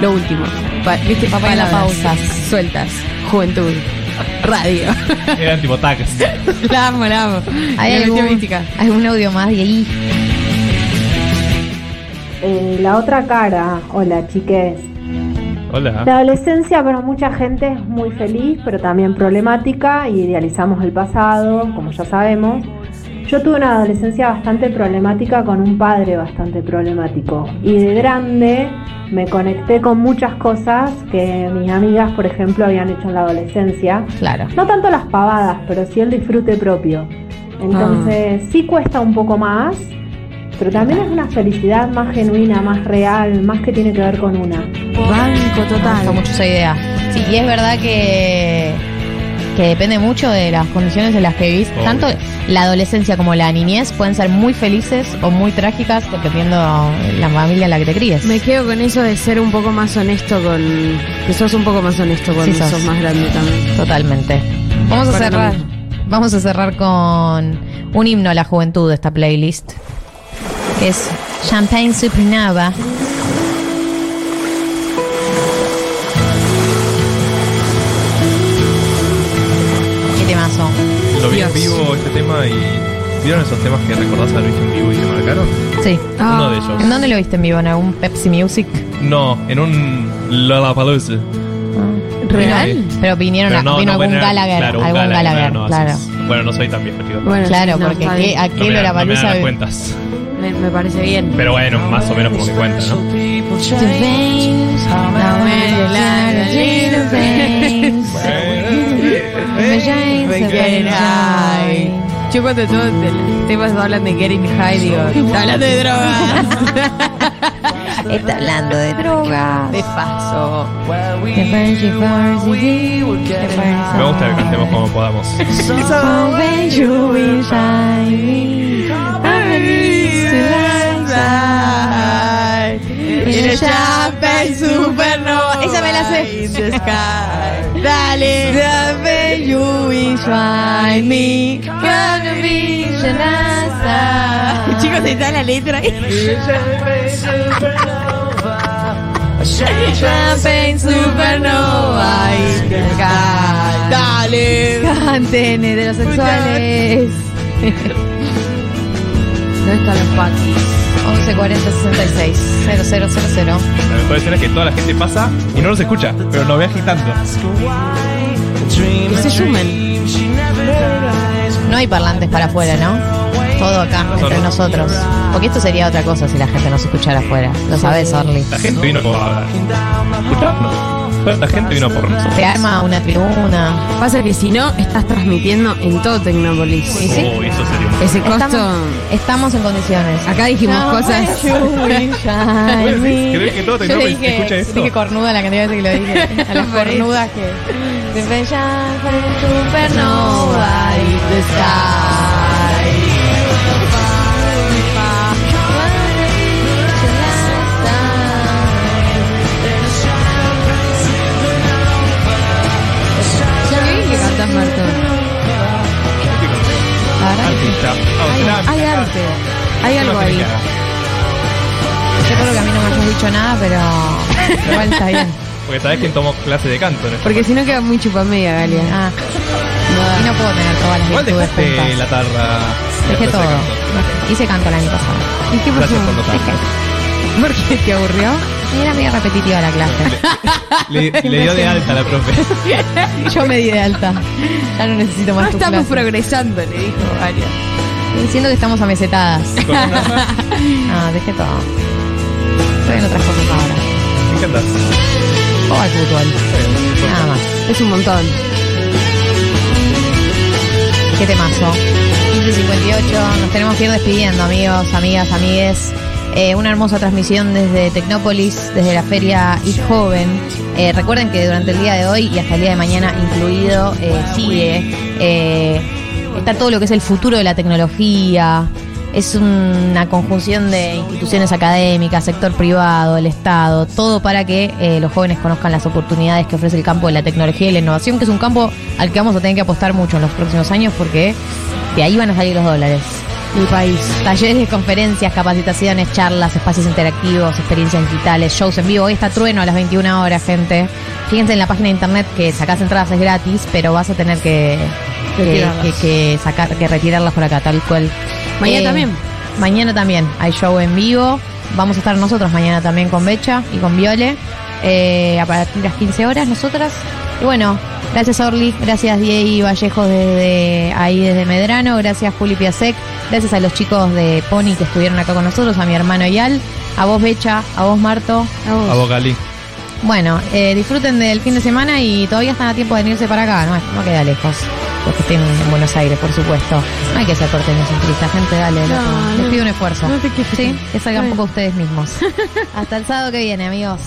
Lo último. Pa- ¿Viste? Papá Palabras pausa. Sueltas. Juventud. Radio. Eran tipo tags. la amo, la amo. ¿Hay algún, algún audio más de ahí? Eh, la otra cara, hola chiques. Hola. La adolescencia para mucha gente es muy feliz, pero también problemática y idealizamos el pasado, como ya sabemos. Yo tuve una adolescencia bastante problemática con un padre bastante problemático y de grande me conecté con muchas cosas que mis amigas, por ejemplo, habían hecho en la adolescencia. Claro. No tanto las pavadas, pero sí el disfrute propio. Entonces sí cuesta un poco más, pero también es una felicidad más genuina, más real, más que tiene que ver con una. Banco Me gusta mucho esa idea. Sí, y es verdad que, que depende mucho de las condiciones en las que vivís. Obvio. Tanto la adolescencia como la niñez pueden ser muy felices o muy trágicas dependiendo de la familia en la que te críes. Me quedo con eso de ser un poco más honesto con. Que sos un poco más honesto cuando Sí, sos. sos más grande también. Totalmente. Vamos a cerrar. Vamos a cerrar con un himno a la juventud de esta playlist. Que es Champagne Supernova. Lo vi en vivo este tema y. ¿Vieron esos temas que recordás haber visto en vivo y te marcaron? Sí. Uno de ellos. ¿En dónde lo viste en vivo? ¿En algún Pepsi Music? No, en un Lollapalooza. ¿Real? Sí. Pero vinieron Pero a, no, vino no, algún bueno, Gallagher. Claro, algún Gallagher, Gallagher, no, claro. así es. Bueno, no soy tan viejo, chicos. Bueno, claro, porque ¿qué-. ¿a No qué me me las cuentas. Me, me parece bien. Pero bueno, más o menos como que cuenta, ¿no? Yo cuando todos los temas hablan de getting high, digo, está hablando de drogas. Está hablando de droga. De paso. Me gusta que cantemos como podamos. Champagne supernova. Esa me la sé. Dale. Champagne you shine me. Gonna be Chicos, está la letra ahí. Champagne supernova. the sky. Dale. Canten heterosexuales. ¿Dónde están los patis? 11 40 66 0000. La mejor escena es que toda la gente pasa y no los escucha, pero nos ve agitando. Que se sumen. No hay parlantes para afuera, ¿no? Todo acá, entre nosotros. Porque esto sería otra cosa si la gente nos escuchara afuera. Lo sabes, Orly. La gente vino por escucharnos. La gente vino por nosotros. Se arma una tribuna. Pasa que si no, estás transmitiendo en todo Tecnópolis. Sí, sí. Uy, eso sería un- Ese costo. Estamos, estamos en condiciones. Acá dijimos No, cosas. ¿Crees que todo Yo Tecnópolis dije, escucha eso? dije cornuda la cantidad de veces que lo dije. A las cornudas que. Te brillan supernova in the cantás, Marto? Artista. Ah, Hay, hay arte. Hay algo ahí. Yo creo que a mí no me hayas dicho nada, pero igual está bien. Porque sabés quién tomó clase de canto esto. Porque si no queda muy chupamedia, Galia. Ah. Y no puedo tener todas las virtudes dejaste juntas. la tarra. Dejé todo. de canto. Hice canto el año pasado. ¿Y qué pasó? Gracias por notarlo. ¿Por qué te aburrió? Y era medio repetitiva la clase. Le, le dio de alta a la profe. Yo me di de alta. Ya no necesito más No tu estamos clase. progresando, le dijo Galia. Diciendo que estamos amesetadas. no, dejé todo. Estoy en otras cosas ahora. ¿En qué andás? O al fútbol. Nada más. Es un montón. Qué temazo. 15.58. Nos tenemos que ir despidiendo, amigos, amigas, amigues. Eh, una hermosa transmisión desde Tecnópolis, desde la Feria y Joven. Eh, recuerden que durante el día de hoy y hasta el día de mañana incluido eh, sigue. está todo lo que es el futuro de la tecnología. Es una conjunción de instituciones académicas, sector privado, el Estado, todo para que los jóvenes conozcan las oportunidades que ofrece el campo de la tecnología y la innovación, que es un campo al que vamos a tener que apostar mucho en los próximos años porque de ahí van a salir los dólares. Mi país. Talleres, conferencias, capacitaciones, charlas, espacios interactivos, experiencias digitales, shows en vivo. Hoy está Trueno a las 21 horas, gente. Fíjense en la página de internet que sacás entradas es gratis, pero vas a tener que, que, Retirarlas. que- que sacar, que retirarlas por acá, tal cual. Mañana Eh, también. Mañana también hay show en vivo. Vamos a estar nosotros mañana también con Becha y con Viole. eh, a partir de las 15 horas nosotras. Y bueno, gracias Orly, gracias Diego Vallejos desde ahí desde Medrano, gracias Juli Piasek, gracias a los chicos de Pony que estuvieron acá con nosotros, a mi hermano Yal, a vos Becha, a vos Marto. A vos, Gali. Bueno, eh, disfruten del fin de semana y todavía están a tiempo de venirse para acá, no, no queda lejos. Los que estén en Buenos Aires, por supuesto. No hay que ser porteños centristas, gente, dale. No, Les no. pido un esfuerzo. No te. Sí, que salgan un Bueno. poco ustedes mismos. Hasta el sábado que viene, amigos.